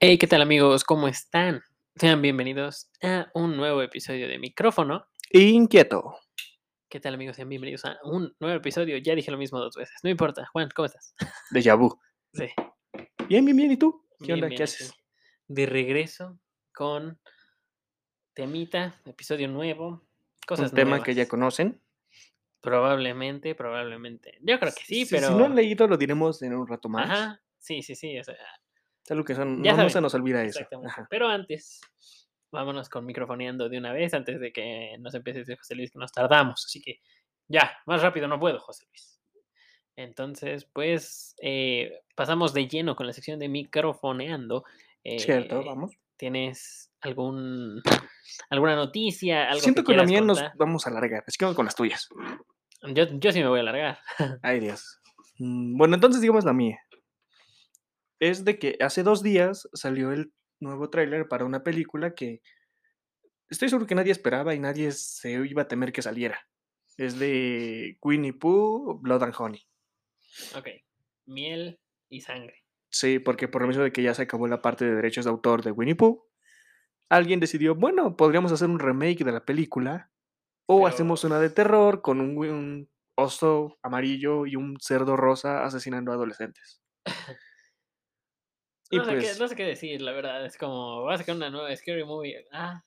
Hey, ¿qué tal amigos? ¿Cómo están? Sean bienvenidos a un nuevo episodio de Micrófono. Inquieto. ¿Qué tal amigos? Sean bienvenidos a un nuevo episodio. Ya dije lo mismo dos veces. No importa. Juan, ¿cómo estás? Déjà vu. Sí. Bien, bien, bien. ¿Y tú? ¿Qué bien, onda? bien, ¿Qué haces? De regreso con temita, episodio nuevo. Cosas Un tema que ya conocen. Probablemente, probablemente. Yo creo que sí, Si- pero... Si no han leído, lo diremos en un rato más. Ajá. Sí, sí, sí. O sea, Es algo que son- Ya no, se nos olvida eso. Ajá. Pero antes, vámonos con microfoneando de una vez antes de que nos empiece a decir José Luis que nos tardamos. Así que ya, más rápido no puedo, José Luis. Entonces, pues eh, pasamos de lleno con la sección de microfoneando. Cierto, Eh, vamos. ¿Tienes algún alguna noticia? Algo Siento que, la quieras mía nos vamos a alargar. Así que con las tuyas. Yo, yo sí me voy a alargar. Ay, Dios. Mm, Bueno, entonces digamos la mía. Es de que hace dos días salió el nuevo tráiler para una película que estoy seguro que nadie esperaba y nadie se iba a temer que saliera. Es de Winnie Pooh, Blood and Honey. ok. Miel y sangre. Sí, porque por lo mismo de que ya se acabó la parte de derechos de autor de Winnie Pooh, alguien decidió, bueno, podríamos hacer un remake de la película o Pero- hacemos una de terror con un, un oso amarillo y un cerdo rosa asesinando a adolescentes. Y No, sé pues, qué, no sé qué decir, la verdad. Es como, va a sacar una nueva Scary Movie. Ah,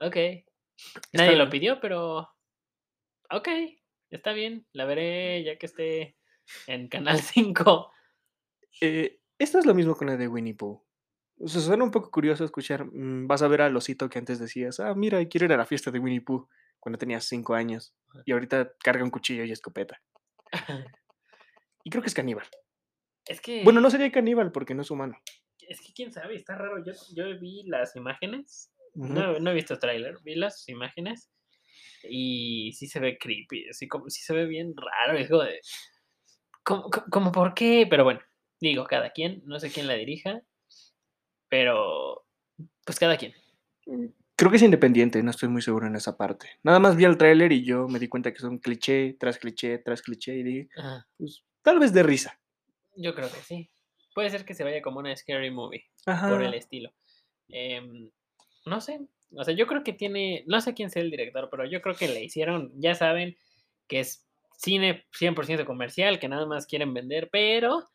ok. Nadie lo pidió, pero. Ok, está bien. La veré ya que esté en Canal 5. eh, esto es lo mismo con la de Winnie Pooh. O sea, suena un poco curioso escuchar, mm, vas a ver al osito que antes decías, ah, mira, quiero ir a la fiesta de Winnie Pooh cuando tenías cinco años Ajá. y ahorita carga un cuchillo y escopeta. Y creo que es caníbal. Es que. Bueno, no sería caníbal porque no es humano. Es que quién sabe, está raro. Yo, yo vi las imágenes. No, no he visto tráiler, vi las imágenes. Y sí se ve creepy. Así como sí se ve bien raro. Es como de. Como por qué? Pero bueno, digo, cada quien. No sé quién la dirija. Pero. Pues cada quien. Creo que es independiente, no estoy muy seguro en esa parte. Nada más vi el tráiler y yo me di cuenta que son cliché tras cliché tras cliché y dije, pues tal vez de risa. Yo creo que sí. Puede ser que se vaya como una scary movie, Ajá. por el estilo. Em, no sé. O sea, yo creo que tiene. No sé quién sea el director, pero yo creo que le hicieron. Ya saben que es cine 100% comercial, que nada más quieren vender, pero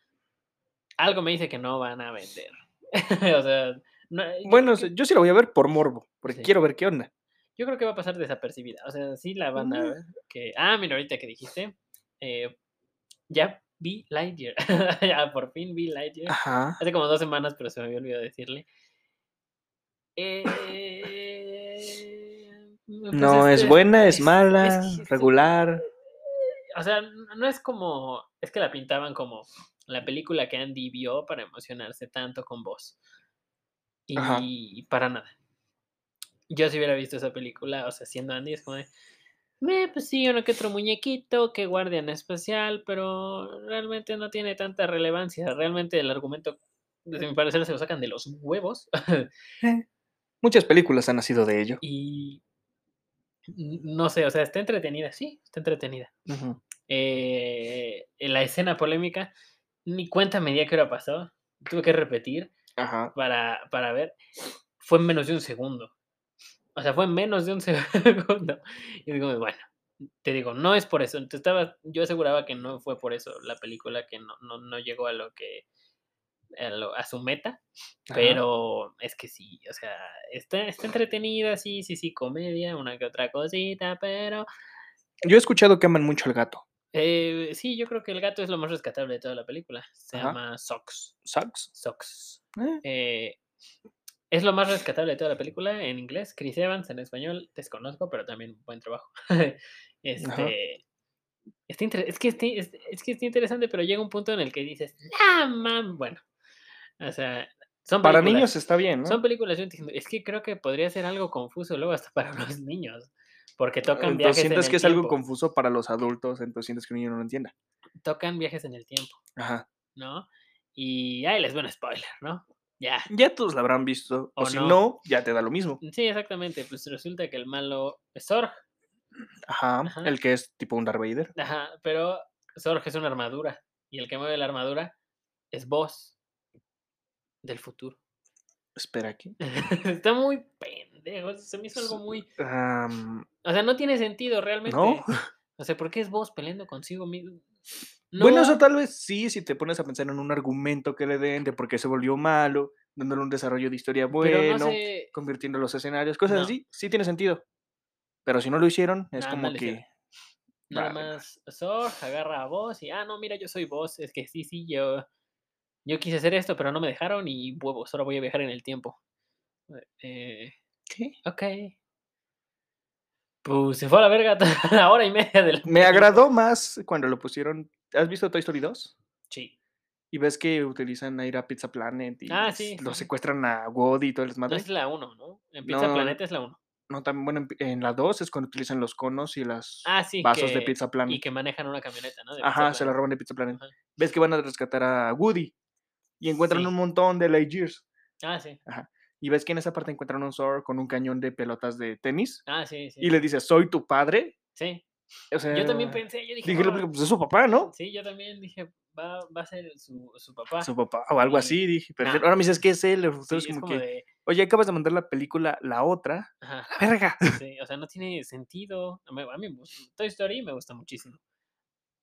algo me dice que no van a vender. o sea, no, yo, Bueno, que, yo sí lo voy a ver por morbo, porque Sí. quiero ver qué onda. yo creo que va a pasar desapercibida. O sea, sí la van a ver. Que, ah, mira, ahorita que dijiste. eh, ya vi Lightyear. ya por fin vi Lightyear. Ajá. Hace como dos semanas, pero se me había olvidado decirle. Eh, pues No es este, buena, es es- mala, es que regular. O sea, no es como. Es que la pintaban como la película que Andy vio para emocionarse tanto con vos. Ajá. Y para nada. Yo si hubiera visto esa película, o sea, siendo Andy, es como de. "Meh, pues sí, uno que otro muñequito, que guardián especial, pero realmente no tiene tanta relevancia. Realmente el argumento, desde mi parecer, se lo sacan de los huevos. Eh, Muchas películas han nacido de ello. y no sé, o sea, está entretenida, sí, está entretenida. Eh, en la escena polémica, ni cuenta me di a qué hora pasó. Tuve que repetir Ajá. para, para ver. Fue en menos de un segundo. O sea, fue en menos de un segundo. Y digo, bueno, te digo, no es por eso. Entonces estaba, yo aseguraba que no fue por eso la película que no, no, no llegó a lo que a, lo- a su meta. ajá. Pero es que sí, o sea, está, está entretenida, sí, sí, sí, comedia, una que otra cosita, pero Yo he escuchado que aman mucho al gato. eh, sí, yo creo que el gato es lo más rescatable de toda la película. Se Ajá. llama Socks. ¿Sucks? Socks. Eh, Eh, es lo más rescatable de toda la película en inglés. Chris Evans en español, desconozco, pero también buen trabajo. este, está es, que este- es, es que está interesante, pero llega un punto en el que dices, ah, mam, bueno. O sea, son Para niños está bien, ¿no? Son películas, yo entiendo. Es que creo que podría ser algo confuso luego hasta para los niños. Porque tocan Entonces viajes en sientes el que es algo confuso para los adultos, entonces sientes que un niño no lo entienda. Tocan viajes en el tiempo, Ajá. ¿no? Y ahí les doy un spoiler, ¿no? Ya. Ya todos la habrán visto. O, O si no. no, ya te da lo mismo. Sí, exactamente. Pues resulta que el malo es Zorg. Ajá. Ajá. El que es tipo un Darth Vader. Ajá, pero Zorg es una armadura. Y el que mueve la armadura es vos del futuro. Espera aquí. Está muy pendejo. Se me hizo algo muy. O sea, no tiene sentido realmente. ¿No? O sea, ¿por qué es vos peleando consigo mismo? Bueno, eso tal vez sí, si te pones a pensar en un argumento que le den de por qué se volvió malo, dándole un desarrollo de historia bueno, no sé. convirtiendo los escenarios, cosas No. así, sí tiene sentido. Pero si no lo hicieron, es Nah, como no que. Nada vale, más Zor agarra a vos y, ah, no, mira, yo soy vos. Es que sí, sí, yo, yo quise hacer esto, pero no me dejaron y huevos, ahora voy a viajar en el tiempo. Eh, ¿Qué? ok. Pues se fue a la verga la hora y media de la Me agradó más cuando lo pusieron. ¿Has visto Toy Story 2? Sí. Y ves que utilizan a ir a Pizza Planet y Ah, sí, lo sí, secuestran a Woody y todo el No desmadre. es la 1, ¿no? En Pizza No, Planeta es la 1. no, también, bueno, en, en la 2 es cuando utilizan los conos y las Ah, sí, vasos de que, Pizza Planet. y que manejan una camioneta, ¿no? De Ajá, se la Planet. roban de Pizza Planet. Ajá. Ves que van a rescatar a Woody y encuentran un montón de Lightyears. Ah, sí. Y ves que en esa parte encuentran un Zor con un cañón de pelotas de tenis Ah, sí, sí. y le dice, soy tu padre. Sí. O sea, Yo también pensé, yo dije, Dije, "Ah". pues es su papá, ¿no? Sí, yo también dije, va, va a ser su, su papá. Su papá o algo Y- así, dije. Pero nah. ahora me dices que es él. Sí, Entonces, es como, como que, de, oye, acabas de mandar la película, la otra. ajá, La verga. sí, o sea, no tiene sentido. A mí, a mí me gusta- Toy Story me gusta muchísimo.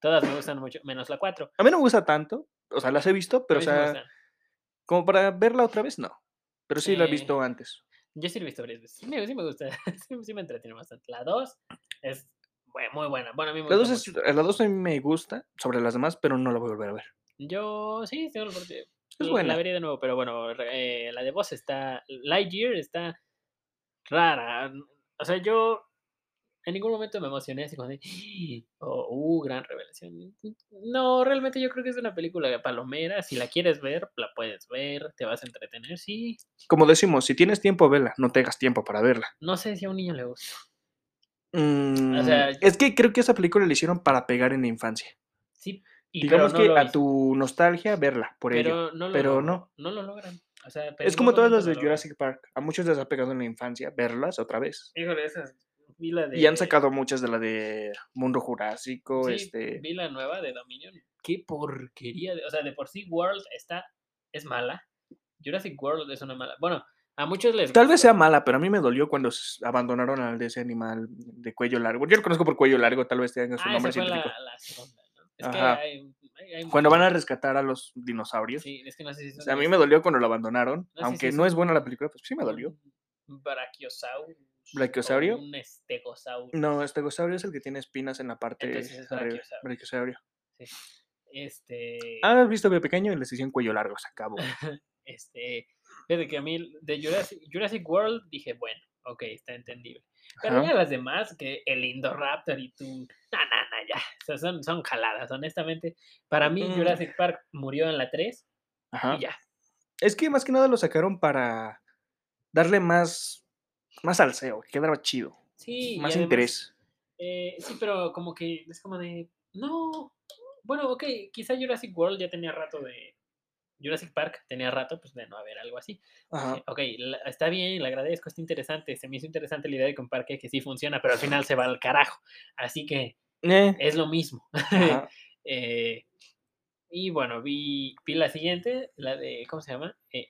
Todas me gustan mucho, menos la 4. A mí no me gusta tanto. O sea, las he visto, pero o sea, como para verla otra vez, no. Pero sí la he visto antes. Yo sí lo he visto varias veces. Sí me, sí me gusta, sí, sí me entretiene bastante. La 2 es muy buena. Bueno, a mí me La gusta dos, es, mucho. la dos a mí me gusta sobre las demás, pero no la voy a volver a ver. Yo sí, tengo la oportunidad. Es La buena. vería de nuevo, pero bueno, eh, la de voz está. Lightyear está rara. O sea, yo en ningún momento me emocioné así como de. Oh, uh, gran revelación. No, realmente yo creo que es una película de palomera. Si la quieres ver, la puedes ver, te vas a entretener. Sí, Como decimos, si tienes tiempo, vela. No te hagas tiempo para verla. no sé si a un niño le gusta. Mm, sea, es que creo que esa película la hicieron para pegar en la infancia. Sí, y, Digamos no que a hizo, tu nostalgia, verla por ello. pero no lo, pero no. no lo logran. O sea, Es como todas las de. Jurassic Park. A muchos les ha pegado en la infancia verlas otra vez. Híjole, esas. Vi la de. Y han sacado muchas de la de Mundo Jurásico, Sí, este... vi la nueva de Dominion. Qué porquería. de- o sea, de por sí World está. Es mala. Jurassic World es una mala. Bueno, a muchos les. Tal vez sea mala, pero a mí me dolió cuando abandonaron al de ese animal de cuello largo. Yo lo conozco por cuello largo, tal vez tenga su Ah, nombre esa fue la, científico. la segunda, ¿no? Es Ajá. que hay, hay- Cuando van a rescatar a los dinosaurios. Sí, es que no sé si O son sea, a mí me dolió cuando lo abandonaron. No aunque si no es buena la película, pues sí me dolió. Brachiosaurus. ¿Brachiosaurio? Un Stegosaurus. No, estegosaurio es el que tiene espinas en la parte Entonces es arriba. brachiosaurio. Brachiosaurio. Este. Ah, has visto que pequeño y les hicieron cuello largo, se acabó. Este. Fíjate que a mí de Jurassic, Jurassic World dije, bueno, ok, está entendible. Pero Ajá. ya las demás, que el Indoraptor y tú. No, no, no, ya. o sea, son, son jaladas, honestamente. Para mí, Mm. Jurassic Park murió en la 3 Ajá. y ya. Es que más que nada lo sacaron para darle más, más salseo, que quedara chido. Sí, más además, interés. eh, sí, pero como que es como de. No. Bueno, ok, quizá Jurassic World ya tenía rato de. Jurassic Park tenía rato pues de no haber algo así. Ajá. Ok, la- está bien, le agradezco, está interesante. Se me hizo interesante la idea de que un parque que sí funciona, pero al final se va al carajo. Así que Eh, es lo mismo. Eh, y bueno, vi, vi la siguiente, la de, ¿cómo se llama? Eh,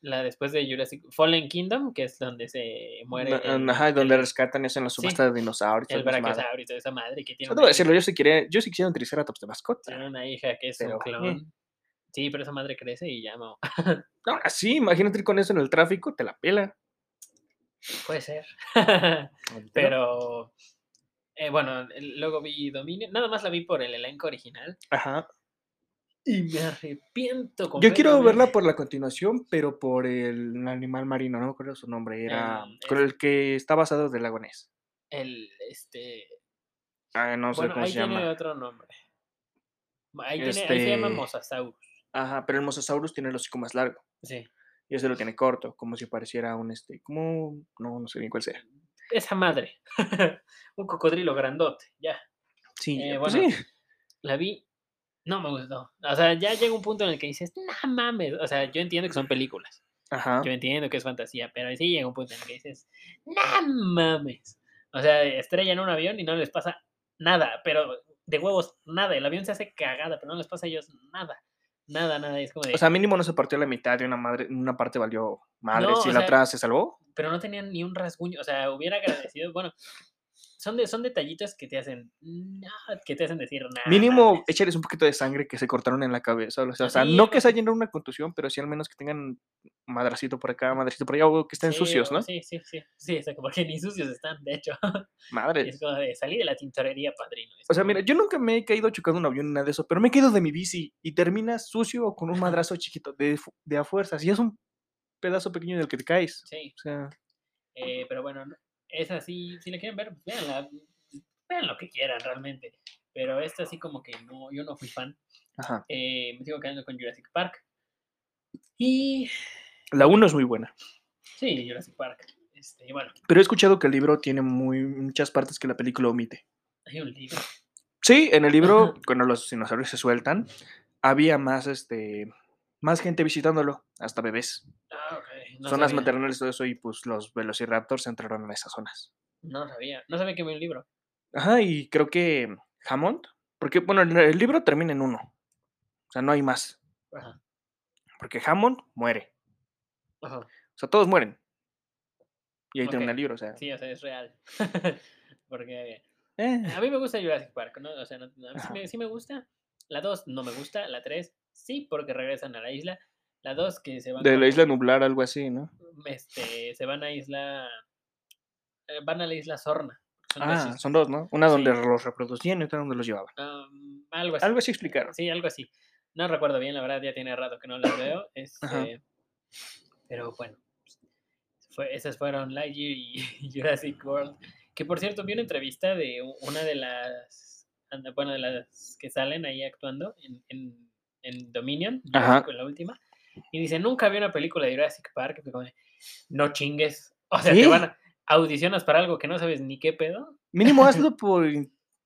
la después de Jurassic Fallen Kingdom, que es donde se muere el, Ajá, donde el, rescatan y hacen la sí, subasta de dinosaurios. el brachiosaurio y toda esa madre que tiene Yo una, decirlo, yo sí, quería, yo sí quisiera un Triceratops de mascota. tiene una hija que es Pero, un eh. clon. Sí, pero esa madre crece y ya no. Ahora sí, imagínate ir con eso en el tráfico, te la pela. Puede ser. Pero, eh, bueno, luego vi Dominion, nada más la vi por el elenco original Ajá. Y me arrepiento Yo quiero verla por la continuación, pero por el animal marino, no me acuerdo su nombre, era El- con el que está basado del lago Ness. El, este, Ah, no sé bueno, cómo ahí se tiene llama. otro nombre. Ahí, tiene, ahí se llama Este- Mosasaurus. Ajá, pero el Mosasaurus tiene el hocico más largo. Sí. Y ese lo tiene corto, como si pareciera un este, como, no, no sé ni cuál sea. Esa madre. un cocodrilo grandote, ya. Sí, Eh, pues bueno, sí. La vi, no me gustó. O sea, ya llega un punto en el que dices, no mames. O sea, yo entiendo que son películas. Ajá. Yo entiendo que es fantasía, pero sí llega un punto en el que dices, no mames. O sea, estrellan un avión y no les pasa nada, pero de huevos, nada. El avión se hace cagada, pero no les pasa a ellos nada. Nada, nada. Es como de. O sea, mínimo no se partió a la mitad y una madre, una parte valió Madre, No, si la sea, otra se salvó. pero no tenían ni un rasguño, o sea, hubiera agradecido, bueno, son, de, son detallitos que te hacen, que te hacen decir nada. Mínimo, échales un poquito de sangre que se cortaron en la cabeza. O sea, o sea, no que se hayan una contusión, pero sí al menos que tengan madracito por acá, madracito por allá, o que estén sucios, ¿no? Sí, sí, sí, sí, exacto, porque ni sucios están, de hecho. Madre. es como de salir de la tintorería, padrino. O sea, mira, yo nunca me he caído chocando un avión ni nada de eso, pero me he caído de mi bici y terminas sucio o con un madrazo chiquito de, de a fuerzas. Y es un pedazo pequeño del que te caes. Sí, O sea, eh, pero bueno, no- esa sí, si la quieren ver, pues véanla, vean lo que quieran realmente. Pero esta sí como que no, yo no fui fan. ajá. Eh, me sigo quedando con Jurassic Park. Y La 1 es muy buena. sí, Jurassic Park. Este, bueno, Pero he escuchado que el libro tiene muy, muchas partes que la película omite. hay un libro. Sí, en el libro, cuando los dinosaurios se sueltan, había más, este, más gente visitándolo, hasta bebés. Ah, ok. No Zonas sabía, maternales, todo eso, y pues los velociraptors entraron en esas zonas. No sabía. No sabía que había un libro. Ajá, y creo que Hammond, porque, bueno, el, libro termina en uno. O sea, no hay más. Ajá. Porque Hammond muere. Ajá. O sea, todos mueren. Y ahí termina Ok. el libro, o sea. Sí, o sea, es real. Porque eh, a mí me gusta Jurassic Park, ¿no? O sea, no- no, sí, Ajá. me, sí me gusta. La 2 no me gusta. La 3 sí, porque regresan a la isla. La 2 que se van de la isla nublar, algo así, ¿no? este, se van a isla. eh, van a la isla Sorna. Son dos Ah, islas. son dos, ¿no? Una donde Sí. los reproducían y otra donde los llevaban. Algo así. Algo así explicaron. Sí, algo así. No recuerdo bien, la verdad, ya tiene rato que no las veo. Este, pero bueno, fue, esas fueron Lightyear y Jurassic World. Que por cierto, vi una entrevista de una de las, bueno, de las que salen ahí actuando en, en, en Dominion. Jurassic, la última. Y dice, nunca vi una película de Jurassic Park. no chingues. O sea, te van a, audicionas para algo que no sabes ni qué pedo. Mínimo hazlo por.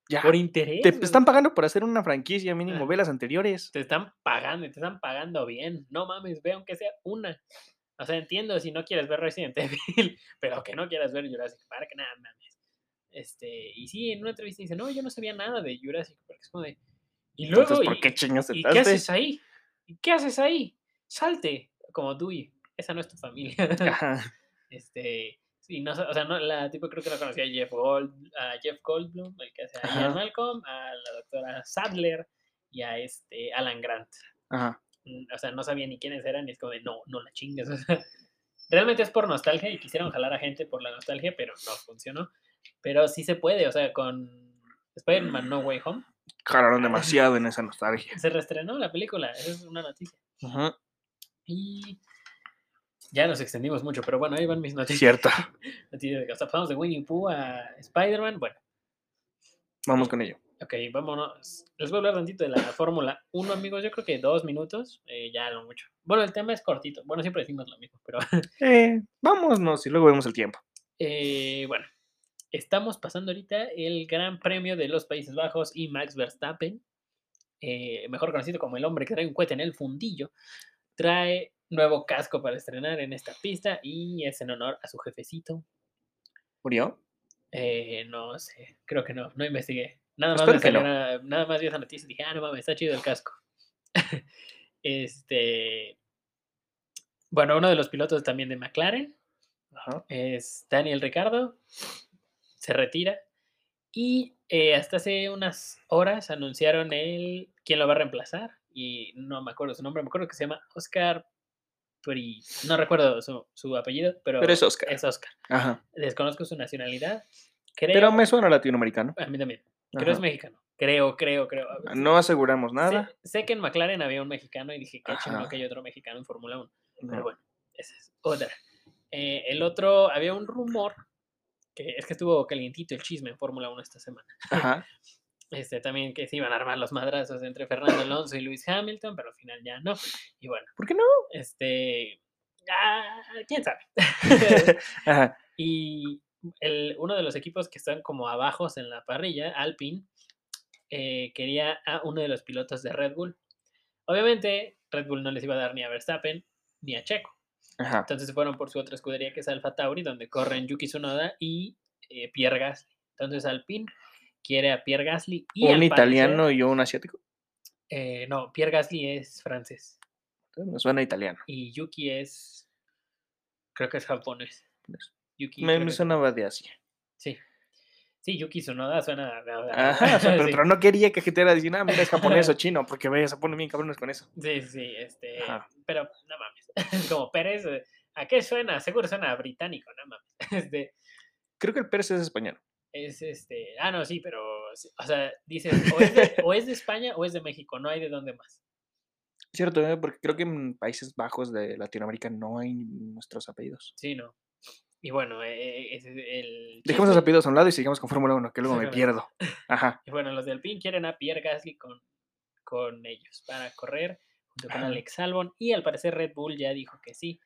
Ya. Por interés. Te están pagando por hacer una franquicia, mínimo. Ah. Ve las anteriores. te están pagando y te están pagando bien. No mames, ve aunque sea una. O sea, entiendo si no quieres ver Resident Evil, pero que no quieras ver Jurassic Park, nada mames. Este, y sí, en una entrevista dice, no, yo no sabía nada de Jurassic Park. Es como de. Y luego. Entonces, ¿por y- qué ¿Y qué haces ahí? ¿Y qué haces ahí? Salte, como Dewey. Esa no es tu familia. Ajá. este, sí, no, o sea, no, la tipo creo que no conocía a Jeff, Gold, a Jeff Goldblum, el que hace a Ian. Malcolm, a la doctora Sadler y a este Alan Grant. Ajá. Mm, O sea, no sabía ni quiénes eran y es como de no, no la chingues. o sea, realmente es por nostalgia y quisieron jalar a gente por la nostalgia, pero no funcionó. Pero sí se puede, o sea, con Spider-Man No Way Home Jalaron demasiado en esa nostalgia. se reestrenó la película, esa es una noticia. Ajá. Y ya nos extendimos mucho, pero bueno, ahí van mis noticias. Cierto. noticias de- pasamos de Winnie Pooh a Spider-Man. Bueno, Vamos con ello. ok, vámonos. Les voy a hablar tantito de la Fórmula 1, amigos. Yo creo que dos minutos, eh, ya no mucho. Bueno, el tema es cortito. Bueno, siempre decimos lo mismo, pero Eh, vámonos y luego vemos el tiempo. eh, bueno. Estamos pasando ahorita el Gran Premio de los Países Bajos y Max Verstappen, eh, mejor conocido como el hombre que trae un cohete en el fundillo, trae nuevo casco para estrenar en esta pista y es en honor a su jefecito. ¿Murió? Eh, no sé, creo que no, no investigué. Nada más, me no. salió una- nada más vi esa noticia y dije, ah, no mames, está chido el casco. este. Bueno, uno de los pilotos también de McLaren Ajá. es Daniel Ricardo. Se retira. Y eh, hasta hace unas horas anunciaron el quién lo va a reemplazar. Y no me acuerdo su nombre, me acuerdo que se llama Oscar Pri. No recuerdo su, su apellido, pero, Pero es Oscar. Es Oscar. Ajá. Desconozco su nacionalidad. Creo, Pero me suena latinoamericano. a mí también. Creo es mexicano. Creo, creo, creo. No aseguramos nada. Sé, que en McLaren había un mexicano y dije, qué chingón que hay otro mexicano en Fórmula 1. Pero No. bueno, esa es otra. Eh, el otro, había un rumor, que es que estuvo calientito el chisme en Fórmula 1 esta semana. Ajá. Este, también que se iban a armar los madrazos entre Fernando Alonso y Lewis Hamilton, pero al final ya no. Y bueno, ¿Por qué no? este. ah, ¿Quién sabe? Ajá. Y el, uno de los equipos que están como abajos en la parrilla, Alpine, eh, quería a uno de los pilotos de Red Bull. Obviamente, Red Bull no les iba a dar ni a Verstappen ni a Checo. Ajá. Entonces se fueron por su otra escudería que es Alfa Tauri, donde corren Yuki Tsunoda y eh, Pierre Gasly. Entonces Alpine quiere a Pierre Gasly y Un al italiano parecer- y un asiático. eh, no, Pierre Gasly es francés Me suena italiano. y Yuki es Creo que es japonés. Yuki. Me, me sonaba de Asia. Sí. Sí, Yuki Tsunoda suena. Ajá, sí. pero no quería que era diciendo, ah, mira, es japonés o chino, porque vaya, se ponen bien cabrones con eso. Sí, sí, este. Ajá. Pero no mames. Como Pérez, ¿a qué suena? Seguro suena a británico, no mames. Este, Creo que el Pérez es español. Es este. Ah, no, sí, pero. O sea, dices, o es, de, o es de España o es de México, no hay de dónde más. Cierto, ¿eh? porque creo que en Países Bajos de Latinoamérica no hay nuestros apellidos. Sí, no. Y bueno, eh, ese es el. Dejemos los apellidos a un lado y sigamos con Fórmula 1, que luego me pierdo. Ajá. Y bueno, los del PIN quieren a Pierre Gasly con, con ellos para correr junto con Ajá. Alex Albon. Y al parecer Red Bull ya dijo que sí.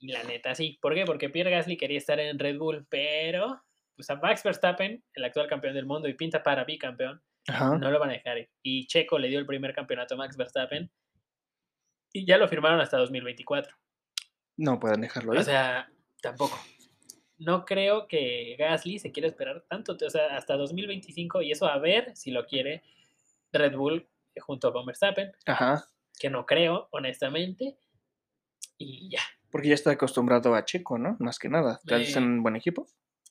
Y la neta sí. ¿Por qué? Porque Pierre Gasly quería estar en Red Bull, pero pues a Max Verstappen, el actual campeón del mundo y pinta para bicampeón, Ajá. no lo van a dejar ir. Y Checo le dio el primer campeonato a Max Verstappen y ya lo firmaron hasta 2024. No pueden dejarlo ir. O sea, tampoco. No creo que Gasly se quiera esperar tanto, o sea, hasta 2025 y eso a ver si lo quiere Red Bull junto con Verstappen, Ajá. que no creo, honestamente. Y ya. Porque ya está acostumbrado a Checo, ¿no? Más que nada. ¿Te Eh, un buen equipo?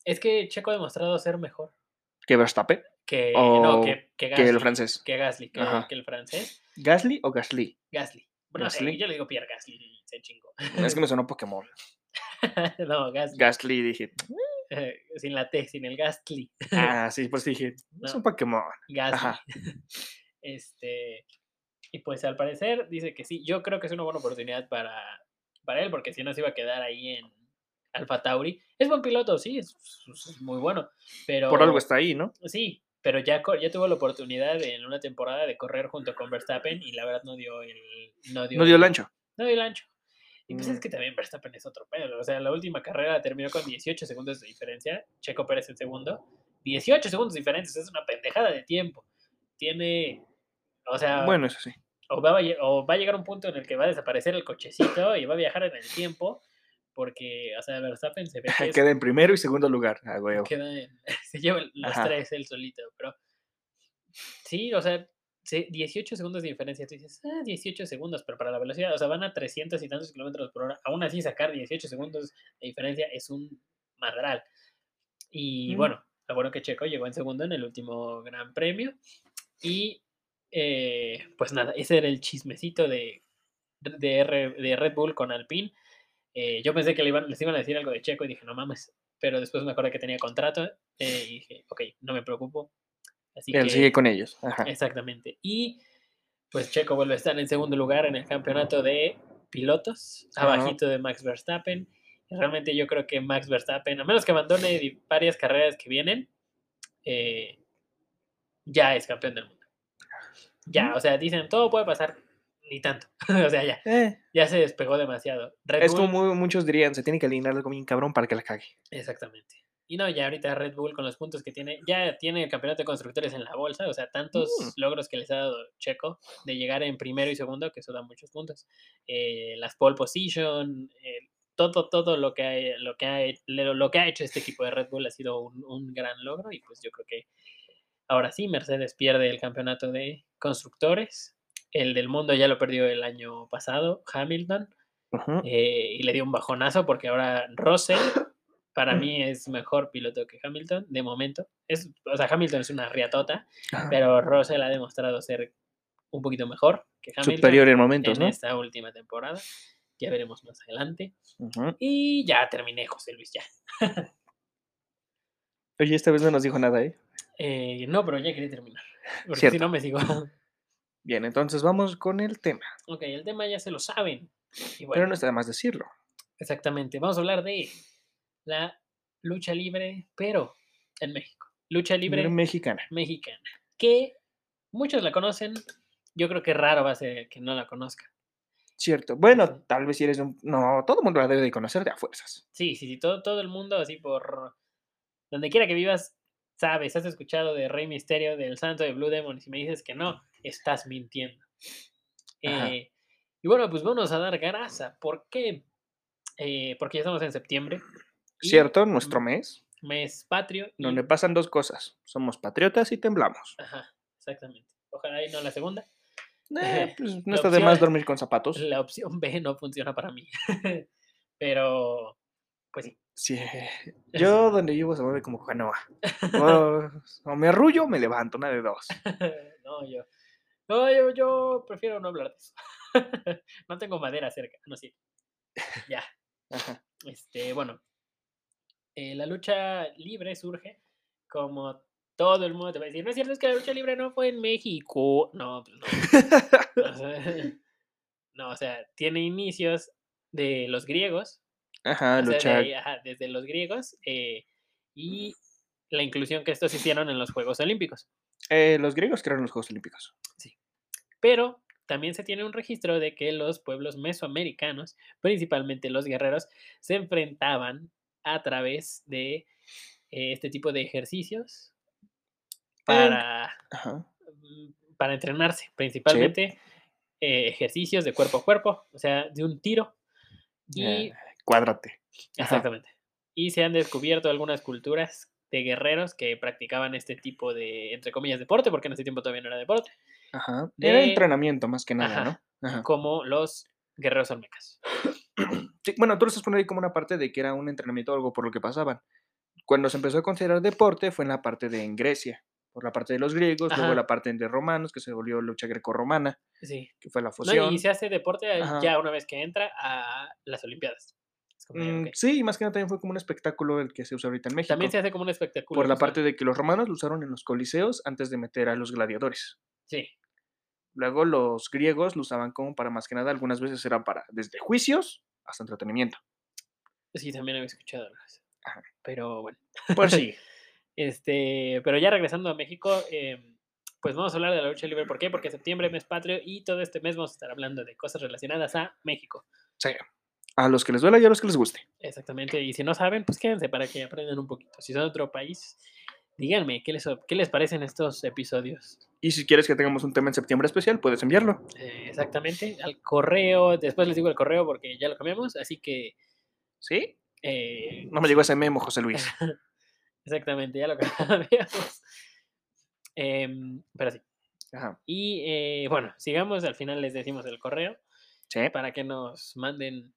Es que Checo ha demostrado ser mejor ¿Que Verstappen? que, no, O que, que Que Gasly. el francés. que Gasly, que, que el francés. ¿Gasly o Gasly? Gasly. Bueno, Gasly. yo le digo Pierre Gasly se chingó. Es que me sonó Pokémon. no, Gasly. Gasly, dije. eh, sin la T, sin el Gasly. Ah, sí, pues dije. Es un Pokémon. Gasly. Ajá. Este, y pues al parecer dice que sí. Yo creo que es una buena oportunidad para, para él, porque si no se iba a quedar ahí en Alfa Tauri. Es buen piloto, sí, es, es muy bueno. Pero, Por algo está ahí, ¿no? Sí, pero ya, ya tuvo la oportunidad en una temporada de correr junto con Verstappen y la verdad no dio el. No dio, No dio el el- ancho. No dio el ancho. Y pues es Mm. que también Verstappen es otro pedo. O sea, la última carrera terminó con 18 segundos de diferencia. Checo Pérez en segundo. 18 segundos de diferencia, es una pendejada de tiempo. Tiene. O sea, Bueno, eso sí. o, va a, o va a llegar un punto en el que va a desaparecer el cochecito y va a viajar en el tiempo. Porque, o sea, Verstappen se ve que es- Queda en primero y segundo lugar. Ah, huevo. queda en- se lleva los Ajá. tres él solito, pero sí, o sea, sí, 18 segundos de diferencia, tú dices, ah, 18 segundos, pero para la velocidad, o sea, van a 300 y tantos kilómetros por hora, aún así sacar 18 segundos de diferencia es un madral. Y Mm. bueno, lo bueno que Checo llegó en segundo en el último Gran Premio y eh, pues nada, ese era el chismecito de, de, R- de Red Bull con Alpine. Eh, yo pensé que le iban, les iban a decir algo de Checo y dije, no mames, pero después me acordé que tenía contrato eh, y dije, ok, no me preocupo. Así Él que, sigue con ellos. Ajá. exactamente. Y pues Checo vuelve a estar en segundo lugar en el campeonato de pilotos, Ajá. abajito de Max Verstappen. Realmente yo creo que Max Verstappen, a menos que abandone varias carreras que vienen, eh, ya es campeón del mundo. Ya, o sea, dicen, todo puede pasar, ni tanto. o sea, ya, Eh, ya se despegó demasiado. Red es Bull- como muchos dirían, se tiene que alinear algo bien cabrón para que la cague. Exactamente. Y no, ya ahorita Red Bull con los puntos que tiene, ya tiene el campeonato de constructores en la bolsa, o sea, tantos Mm. logros que les ha dado Checo de llegar en primero y segundo, que eso da muchos puntos. Eh, las pole position, eh, todo, todo lo que, ha, lo, que ha, he- lo, lo que ha hecho este equipo de Red Bull ha sido un, un gran logro y pues yo creo que ahora sí, Mercedes pierde el campeonato de constructores. El del mundo ya lo perdió el año pasado, Hamilton eh, y le dio un bajonazo porque ahora Russell para mí es mejor piloto que Hamilton de momento. Es, o sea, Hamilton es una riatota, Ajá. pero Russell ha demostrado ser un poquito mejor que Hamilton Superior en momentos, en ¿no? esta última temporada. Ya veremos más adelante. Y ya terminé, José Luis, ya. Oye, esta vez no nos dijo nada, ¿eh? Eh, no, pero ya quería terminar. Porque si no me sigo. Bien, entonces vamos con el tema. ok, el tema ya se lo saben. Y Pero no está de más decirlo. Exactamente. Vamos a hablar de la lucha libre, pero en México. Lucha libre mexicana. mexicana. Que muchos la conocen. Yo creo que raro va a ser que no la conozcan. Cierto. Bueno, tal vez si eres un... No, todo el mundo la debe de conocer de a fuerzas. Sí, sí, sí. Todo, todo el mundo, así por donde quiera que vivas, sabes, has escuchado de Rey Misterio, del Santo de Blue Demon. Y si me dices que no, estás mintiendo. Eh, y bueno, pues vamos a dar grasa. ¿Por qué? Eh, porque ya estamos en septiembre. Cierto, nuestro mes, Mes patrio. y- donde pasan dos cosas. Somos patriotas y temblamos. Ajá, exactamente. Ojalá y no la segunda. Eh, pues, no está de más dormir con zapatos. La opción B no funciona para mí. Pero Pues sí. Sí. Yo donde vivo se mueve como canoa. O, o me arrullo o me levanto, una de dos. no, yo. No, yo, yo prefiero no hablar de eso. no tengo madera cerca. No, sí. Ya. Ajá. Este, bueno. eh, la lucha libre surge como todo el mundo te va a decir, no es cierto, es que la lucha libre no fue en México. No, pues no. O sea, no, o sea, tiene inicios de los griegos, Ajá, o sea, de lucha. ahí, ajá, desde los griegos, eh, y la inclusión que estos hicieron en los Juegos Olímpicos. eh, los griegos crearon los Juegos Olímpicos. Pero también se tiene un registro de que los pueblos mesoamericanos, principalmente los guerreros, se enfrentaban a través de eh, este tipo de ejercicios para, Ajá. mm, para entrenarse, principalmente eh, ejercicios de cuerpo a cuerpo, o sea, de un tiro. Y Eh, cuádrate. ajá. Exactamente. Y se han descubierto algunas culturas de guerreros que practicaban este tipo de, entre comillas, deporte, porque en ese tiempo todavía no era deporte, Ajá. Era entrenamiento más que nada, Ajá. ¿no? Ajá. como los guerreros olmecas. Sí, bueno, tú lo estás poniendo ahí como una parte de que era un entrenamiento o algo por lo que pasaban. Cuando se empezó a considerar deporte fue en la parte de en Grecia, por la parte de los griegos, luego la parte de romanos, que se volvió lucha grecorromana, Sí. que fue la No, fusión. y se hace deporte eh, Ajá. ya una vez que entra a las Olimpiadas. Como Mm. Sí, y más que nada también fue como un espectáculo el que se usa ahorita en México. También se hace como un espectáculo. por la parte de que los romanos lo usaron en los coliseos antes de meter a los gladiadores. Sí, Luego los griegos lo usaban como para más que nada, algunas veces era para desde juicios hasta entretenimiento. sí, también había escuchado. Ajá. Pero bueno. Por sí. Este, pero ya regresando a México, em, pues vamos a hablar de la lucha libre. ¿Por qué? Porque septiembre, mes patrio, y todo este mes vamos a estar hablando de cosas relacionadas a México. Sí. A los que les duela y a los que les guste. Exactamente. Y si no saben, pues quédense para que aprendan un poquito. Si son de otro país, díganme, ¿qué les, qué les parecen estos episodios? Y si quieres que tengamos un tema en septiembre especial, puedes enviarlo. Eh, exactamente, al correo. Después les digo el correo porque ya lo cambiamos, así que. ¿Sí? eh, No me llegó ese memo, José Luis. exactamente, ya lo cambiamos. Em, pero sí. Ajá. Y eh, bueno, sigamos. Al final les decimos el correo ¿Sí? para que nos manden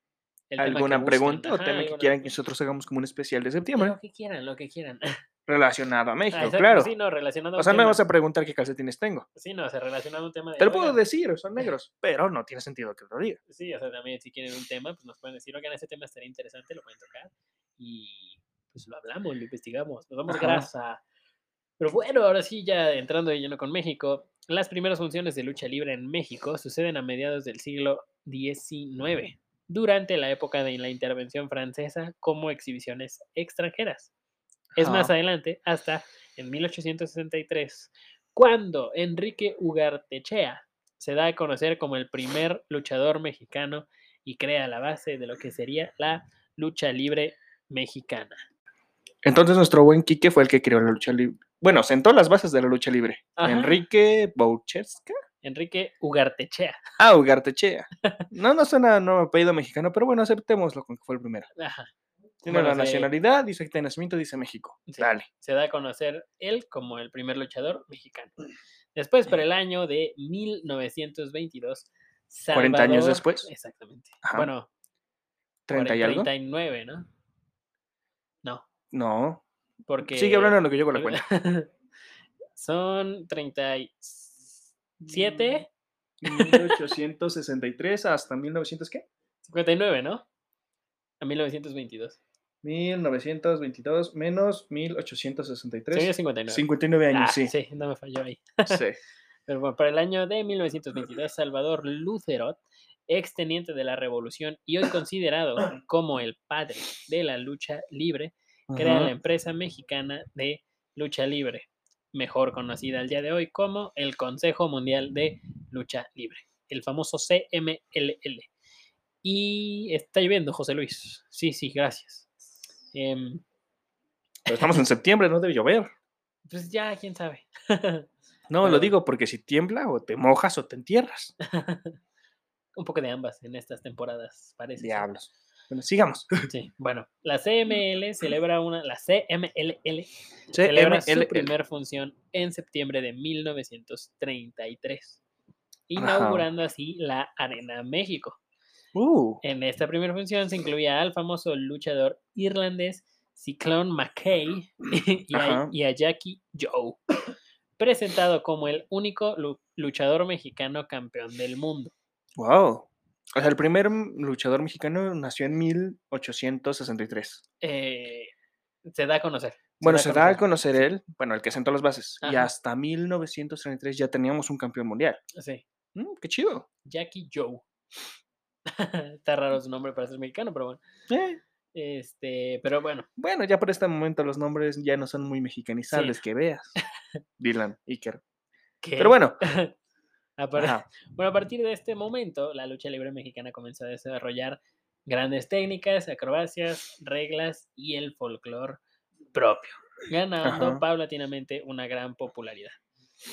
¿Alguna pregunta o tema que quieran que nosotros hagamos como un especial de septiembre? Lo que quieran, lo que quieran. Relacionado a México, Ah, exacto, claro. Sí, no, relacionado O sea, no me vas a preguntar qué calcetines tengo. Sí, no, o sea, relacionado a un tema de. Te lo puedo "Oigan, decir, son negros. Pero no tiene sentido que lo diga. Sí, o sea, también si quieren un tema, pues nos pueden decir, oigan, ese tema estaría interesante, lo pueden tocar. Y pues lo hablamos, lo investigamos, nos damos Ajá. grasa. Pero bueno, ahora sí, ya entrando de lleno con México, las primeras funciones de lucha libre en México suceden a mediados del siglo XIX, durante la época de la intervención francesa como exhibiciones extranjeras. Es más adelante, hasta en 1863, cuando Enrique Ugartechea se da a conocer como el primer luchador mexicano y crea la base de lo que sería la lucha libre mexicana. Entonces nuestro buen Quique fue el que creó la lucha libre. Bueno, sentó las bases de la lucha libre. Ajá. Enrique Boucheska. Enrique Ugartechea. Ah, Ugartechea. No, no suena nuevo apellido mexicano, pero bueno, aceptémoslo con que fue el primero. Ajá. Tiene Bueno, la se- nacionalidad, dice que de nacimiento, dice México. Sí. Dale. Se da a conocer él como el primer luchador mexicano. Después, por el año de 1922, 40 años Salvador- después. Exactamente. Ajá. Bueno, ¿30 y algo? 39, ¿no? No, No. porque... Sigue hablando de lo que yo con la cuenta. Son 37, 1863 hasta 1900, ¿qué? 59, ¿no? A 1922. 1922 menos Según yo, 1863. 59. 59 años, Ah, sí. sí, no me falló ahí. sí. Pero bueno, para el año de 1922, Salvador Lucerot, ex teniente de la Revolución y hoy considerado como el padre de la lucha libre, crea Ajá. la empresa mexicana de lucha libre, mejor conocida al día de hoy como el Consejo Mundial de Lucha Libre, el famoso CMLL. Y está lloviendo, José Luis. Sí, sí, gracias. Em, Pero estamos en septiembre, no debe llover. pues ya, quién sabe. No, Pero- lo digo porque si tiembla o te mojas o te entierras. Un poco de ambas en estas temporadas, parece. ser. Diablos. Bueno, sigamos. Sí, bueno, la CML celebra una, la CMLL celebra su CMLL. primer función en septiembre de 1933, Ajá. inaugurando así la Arena México. Uh, En esta primera función se incluía al famoso luchador irlandés Cyclone McKay y a, y a Jackie Joe, presentado como el único lu- luchador mexicano campeón del mundo. wow. O sea, el primer m- luchador mexicano nació en 1863. Eh, se da a conocer. Bueno, se da a conocer. él, bueno, el que sentó las bases. Y hasta 1933 ya teníamos un campeón mundial. Sí, Mm, qué chido. Jackie Joe. Está raro su nombre para ser mexicano, pero bueno. Eh, Este, pero bueno, bueno, ya por este momento los nombres ya no son muy mexicanizables, que veas. Dylan, Iker. Pero bueno, a par- ajá, Bueno, a partir de este momento, la lucha libre mexicana comenzó a desarrollar grandes técnicas, acrobacias, reglas y el folclore propio, ganando Ajá. paulatinamente una gran popularidad.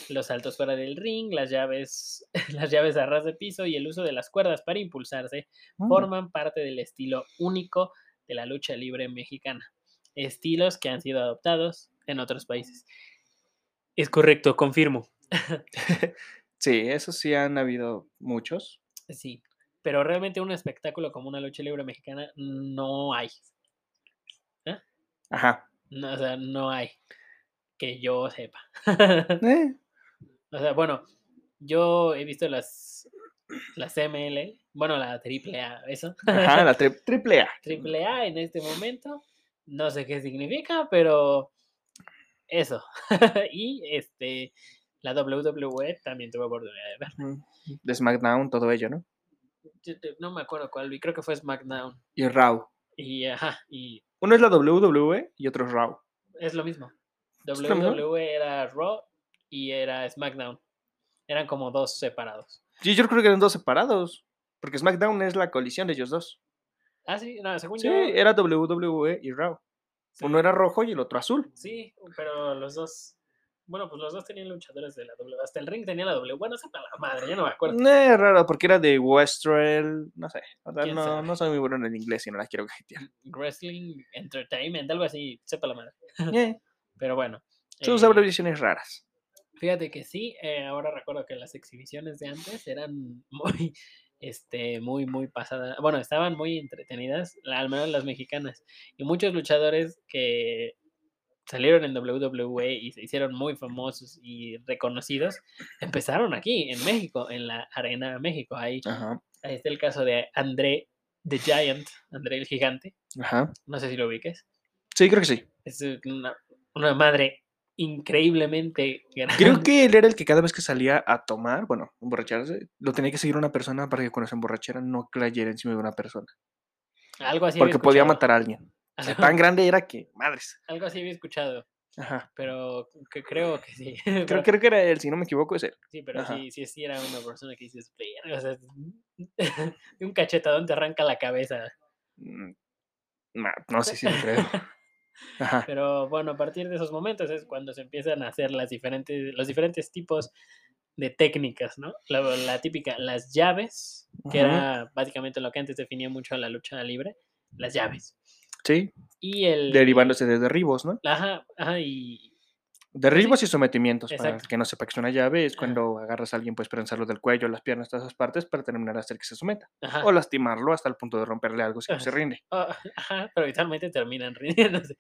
Los saltos fuera del ring, las llaves, las llaves a ras de piso y el uso de las cuerdas para impulsarse mm, forman parte del estilo único de la lucha libre mexicana. Estilos que han sido adoptados en otros países. Es correcto, confirmo. sí, eso sí han habido muchos. Sí, pero realmente un espectáculo como una lucha libre mexicana no hay. Ajá. No, o sea, no hay. Que yo sepa. Eh, o sea, bueno, yo he visto las, las ML, bueno, la triple A, eso. Ajá, la tri- triple A. triple A en este momento. No sé qué significa, pero eso. y este, la WWE también tuve oportunidad de ver. Mm, De SmackDown, todo ello, ¿no? Yo No me acuerdo cuál vi, creo que fue SmackDown. Y Raw. Y ajá, y Uno es la WWE y otro es Raw. es lo mismo. WWE era Raw y era SmackDown. Eran como dos separados. Sí, yo creo que eran dos separados. Porque SmackDown es la colisión de ellos dos. Ah, sí, no, según Sí, yo. era WWE y Raw. sí, Uno era rojo y el otro azul. Sí, pero los dos. Bueno, pues los dos tenían luchadores de la W. Hasta el ring tenía la W. Bueno, sepa la madre, ya no me acuerdo. Eh, raro, porque era de Westrel. No sé. o sea, ¿Quién no, sabe? no soy muy bueno en el inglés y no la quiero gaitear. Wrestling Entertainment, algo así, sepa la madre. Eh, Pero bueno. sus eh, abreviaciones raras. Fíjate que sí, eh, ahora recuerdo que las exhibiciones de antes eran muy, este, muy, muy pasadas. Bueno, estaban muy entretenidas, al menos las mexicanas. Y muchos luchadores que salieron en WWE y se hicieron muy famosos y reconocidos, empezaron aquí, en México, en la Arena México. Ahí, Ajá. ahí está el caso de André the Giant, André el Gigante. Ajá. No sé si lo ubiques. Sí, creo que sí. Es una, una madre increíblemente grande. Creo que él era el que cada vez que salía a tomar, bueno, emborracharse, lo tenía que seguir una persona para que cuando se emborrachara no cayera encima de una persona. Algo así Porque podía matar a alguien. Algo- tan grande era que, madres. Algo así había escuchado, Ajá. pero que creo que sí. Creo, pero- creo que era él, si no me equivoco, es él. Sí, pero ajá. sí, sí, sí era una persona que dices, o sea, de un cachetadón te arranca la cabeza. Mm, No, no sé si lo creo. Ajá. Pero bueno, a partir de esos momentos es cuando se empiezan a hacer las diferentes, los diferentes tipos de técnicas, ¿no? La, la típica, las llaves, que era básicamente lo que antes definía mucho la lucha libre, las llaves. Sí, Y el... derivándose de derribos, ¿no? Ajá, ajá, y... Derribos y sometimientos. Para el que no sepa que es una llave, es Ajá. cuando agarras a alguien, puedes prensarlo del cuello, las piernas, todas esas partes, para terminar de hacer que se someta. Ajá, O lastimarlo hasta el punto de romperle algo si no se rinde. ah, ajá, pero habitualmente terminan rindiéndose.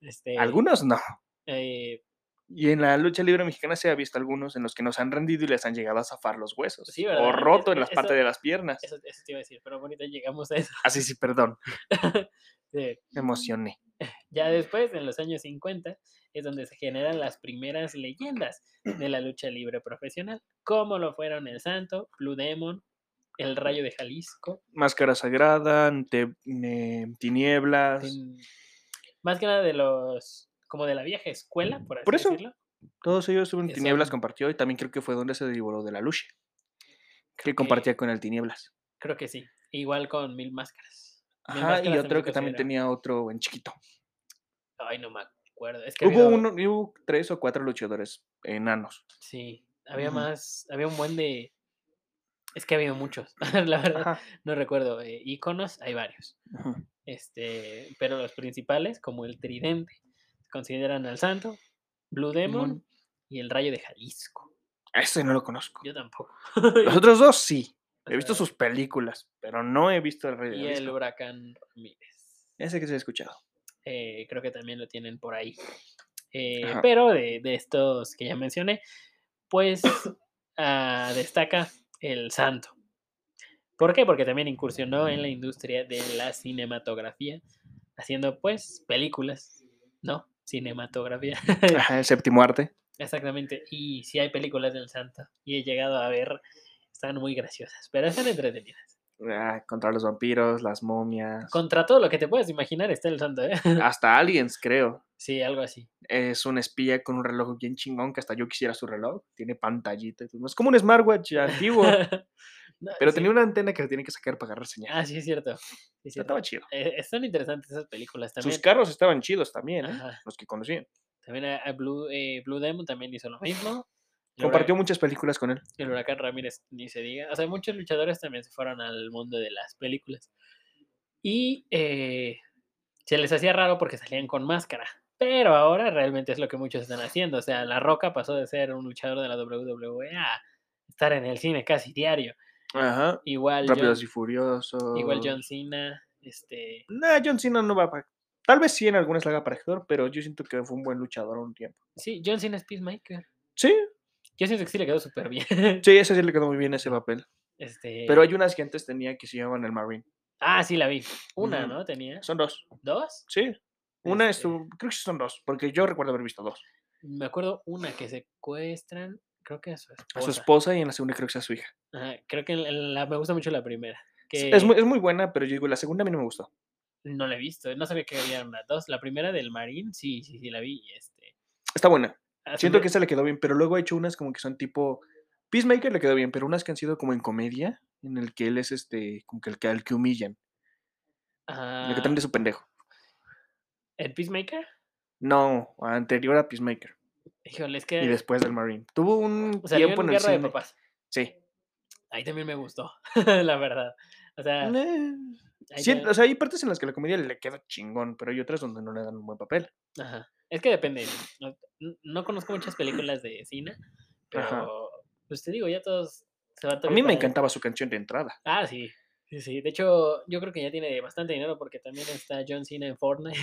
Este, Algunos no. eh, Y en la lucha libre mexicana se ha visto algunos en los que nos han rendido y les han llegado a zafar los huesos. Sí, ¿verdad? o Es- roto en las eso- partes de las piernas. eso, eso te iba a decir, pero ahorita llegamos a eso. Así sí, perdón. Sí. Me emocioné. Ya después, en los años 50, es donde se generan las primeras leyendas de la lucha libre profesional, como lo fueron el Santo, Blue Demon, el Rayo de Jalisco, Máscara sagrada, te- eh, tinieblas. en- más que nada de los, como de la vieja escuela, por así Por eso. decirlo. Todos ellos que tinieblas son- compartió y también creo que fue donde se derivó de la lucha. Que que- compartía con el tinieblas. Creo que sí, igual con Mil Máscaras. Ajá, y otro que también tenía otro en chiquito. Ay, no me acuerdo. Es que Hubo, había- uno, hubo tres o cuatro luchadores enanos. Sí, había más, había un buen de... Es que había muchos, la verdad. Ajá. No recuerdo. eh, iconos, hay varios. Este, pero los principales, como el tridente, consideran al santo, Blue Demon Demon. y el rayo de Jalisco. Ese no lo conozco. Yo tampoco. Los otros dos sí. He visto sus películas, pero no he visto el Rey Y del el Disco. huracán Ramírez. Ese que se ha escuchado. eh, creo que también lo tienen por ahí. Eh, pero de, de estos que ya mencioné, pues ah, destaca El Santo. ¿Por qué? Porque también incursionó en la industria de la cinematografía, haciendo pues películas, ¿no? Cinematografía. Ajá, el séptimo arte. Exactamente. Y sí hay películas del Santo. Y he llegado a ver, están muy graciosas, pero están entretenidas. Ah, contra los vampiros, las momias. Contra todo lo que te puedas imaginar está el Santo, ¿eh? Hasta Aliens, creo. Sí, algo así. Es un espía con un reloj bien chingón que hasta yo quisiera su reloj. Tiene pantallita. Es como un smartwatch antiguo. No, pero sí. tenía una antena que tiene que sacar para agarrar señal. Ah, sí, es cierto. Es cierto. Estaba chido. Eh, están interesantes esas películas también. Sus carros estaban chidos también, ¿eh? Los que conocían. También a Blue, eh, Blue Demon también hizo lo mismo. Compartió muchas películas con él. El huracán Ramírez, ni se diga. O sea, muchos luchadores también se fueron al mundo de las películas. Y eh, se les hacía raro porque salían con máscara. Pero ahora realmente es lo que muchos están haciendo. O sea, La Roca pasó de ser un luchador de la WWE a estar en el cine casi diario. Ajá. Igual John, Rápidos y Furiosos. igual John Cena. Este, Nah, John Cena no va para. Tal vez sí en algunas la haga para actor, pero yo siento que fue un buen luchador un tiempo. sí, John Cena es Peacemaker. Sí, Yo siento que sí le quedó súper bien. sí, ese sí le quedó muy bien ese papel. Este, Pero hay unas que antes tenía que se llamaban el Marine. Ah, sí la vi. Una. ¿no? Tenía. Son dos. ¿Dos? Sí. Una Este- estuvo. Creo que son dos, porque yo recuerdo haber visto dos. Me acuerdo una que secuestran, creo que a su esposa. A su esposa y en la segunda creo que sea su hija. Ajá, creo que en- la, me gusta mucho la primera. Que Es, muy, es muy buena, pero yo digo, la segunda a mí no me gustó. no la he visto, no sabía que había una dos. La primera del Marín, sí, sí, sí la vi. Este, Está buena. Siento me- que esa le quedó bien, pero luego ha hecho unas como que son tipo. Peacemaker le quedó bien, pero unas que han sido como en comedia, en el que él es este, como que el que, al que humillan, el que ah, traen de su pendejo. ¿El Peacemaker? No, anterior a Peacemaker Híjole, es y que después del Marine. Tuvo un salió tiempo en en el Guerra de cine. Papás. Sí. Ahí también me gustó, la verdad. O sea, Eh, ahí sí, también- o sea, hay partes en las que la comedia le queda chingón, pero hay otras donde no le dan un buen papel. Ajá. Es que depende. No, conozco muchas películas de cine, pero Ajá. pues te digo, ya todos se van A también mí me encantaba su canción de entrada. Ah, sí. Sí, sí. De hecho, yo creo que ya tiene bastante dinero porque también está John Cena en Fortnite.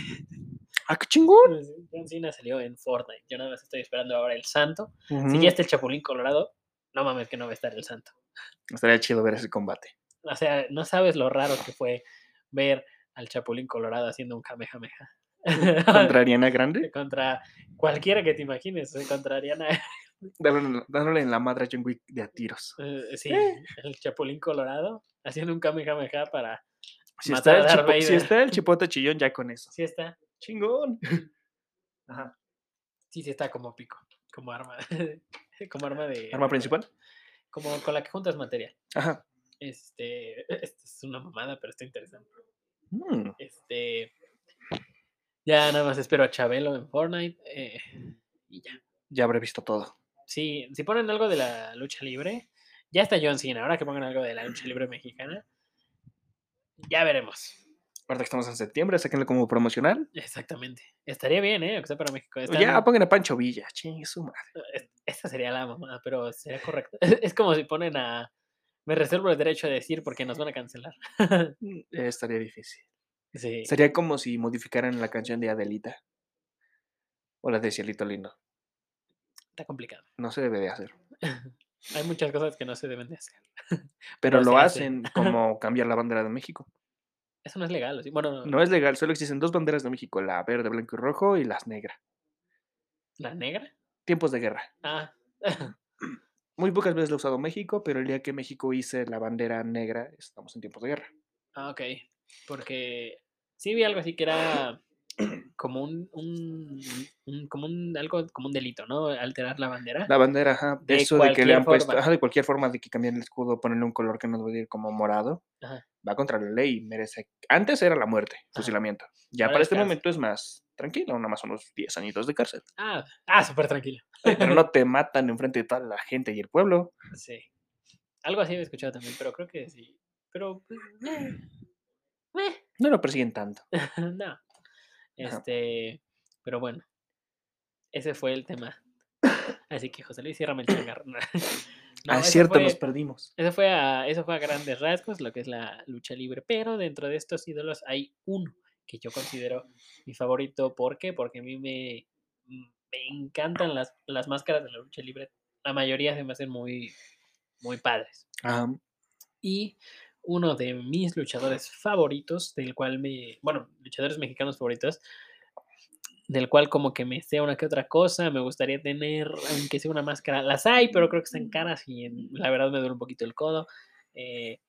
¡Ah, qué chingón! Sí, John Cena salió en Fortnite. Yo nada más estoy esperando ahora el Santo. Si ya está el Chapulín Colorado, no mames que no va a estar el Santo. Estaría chido ver ese combate. O sea, no sabes lo raro que fue ver al Chapulín Colorado haciendo un Kamehameha. Contra Ariana Grande, contra cualquiera que te imagines, eh, contra Ariana. dándole, dándole en la madre a John Wick de a tiros. eh, sí, Eh. el Chapulín Colorado haciendo un Kamehameha para. Si Matar está, a el Darth chipo- si Vader. está el chipote chillón, ya con eso. Sí está, Chingón. Ajá. sí, sí está como pico, como arma. como arma de. ¿Arma principal? Como con la que juntas material. Ajá. Este, es una mamada, pero está interesante. Mm, Este. Ya nada más espero a Chabelo en Fortnite. eh, y ya. ya habré visto todo. Sí, si ponen algo de la lucha libre, ya está John Cena. Ahora que pongan algo de la lucha libre mexicana, ya veremos. Ahorita que estamos en septiembre, sáquenlo como promocional. Exactamente. Estaría bien, ¿eh? Aunque sea para México. Ya pongan a Pancho Villa. Chingue su madre. es- Esta sería la mamada, pero sería correcto. Es como si ponen a. Me reservo el derecho de decir porque nos van a cancelar. Mm, eh, estaría difícil. Sí. Sería como si modificaran la canción de Adelita. O la de Cielito Lindo. Está complicado. No se debe de hacer. Hay muchas cosas que no se deben de hacer. Pero Pero lo hacen. hacen como cambiar la bandera de México. Eso no es legal. ¿o sí? Bueno, No es legal, solo existen dos banderas de México, la verde, blanco y rojo y las negras. ¿la negra? Tiempos de guerra. Ah. Muy pocas veces lo ha usado México, pero el día que México hice la bandera negra, estamos en tiempos de guerra. ah, ok. Porque sí vi algo así que era como un, un, un- como un algo como un delito, ¿no? Alterar la bandera. La bandera, ajá, De eso de que le cualquier han puesto, ajá, de cualquier forma de que cambien el escudo, ponerle un color que no debe ir como morado, Ajá. va contra la ley, merece. Antes era la muerte, fusilamiento. Ya Ahora para es este cárcel. momento es más tranquilo, nada más unos 10 añitos de cárcel. Ah, ah, súper tranquilo. Pero no te matan enfrente de toda la gente y el pueblo. Sí. Algo así había escuchado también, pero creo que sí. Pero, eh, eh, No lo persiguen tanto. no. Este, pero bueno, ese fue el tema. Así que José Luis, ciérrame el changarro. No, ah, es cierto, fue- nos perdimos. Eso fue, a, eso fue a grandes rasgos lo que es la lucha libre, pero dentro de estos ídolos hay uno que yo considero mi favorito. ¿Por qué? Porque a mí me, me encantan las, las máscaras de la lucha libre. La mayoría se me hacen muy, muy padres. Ajá. Y uno de mis luchadores favoritos, del cual me, bueno, luchadores mexicanos favoritos, del cual como que me sé una que otra cosa, me gustaría tener, aunque sea una máscara, las hay, pero creo que están caras y en- la verdad me duele un poquito el codo. eh,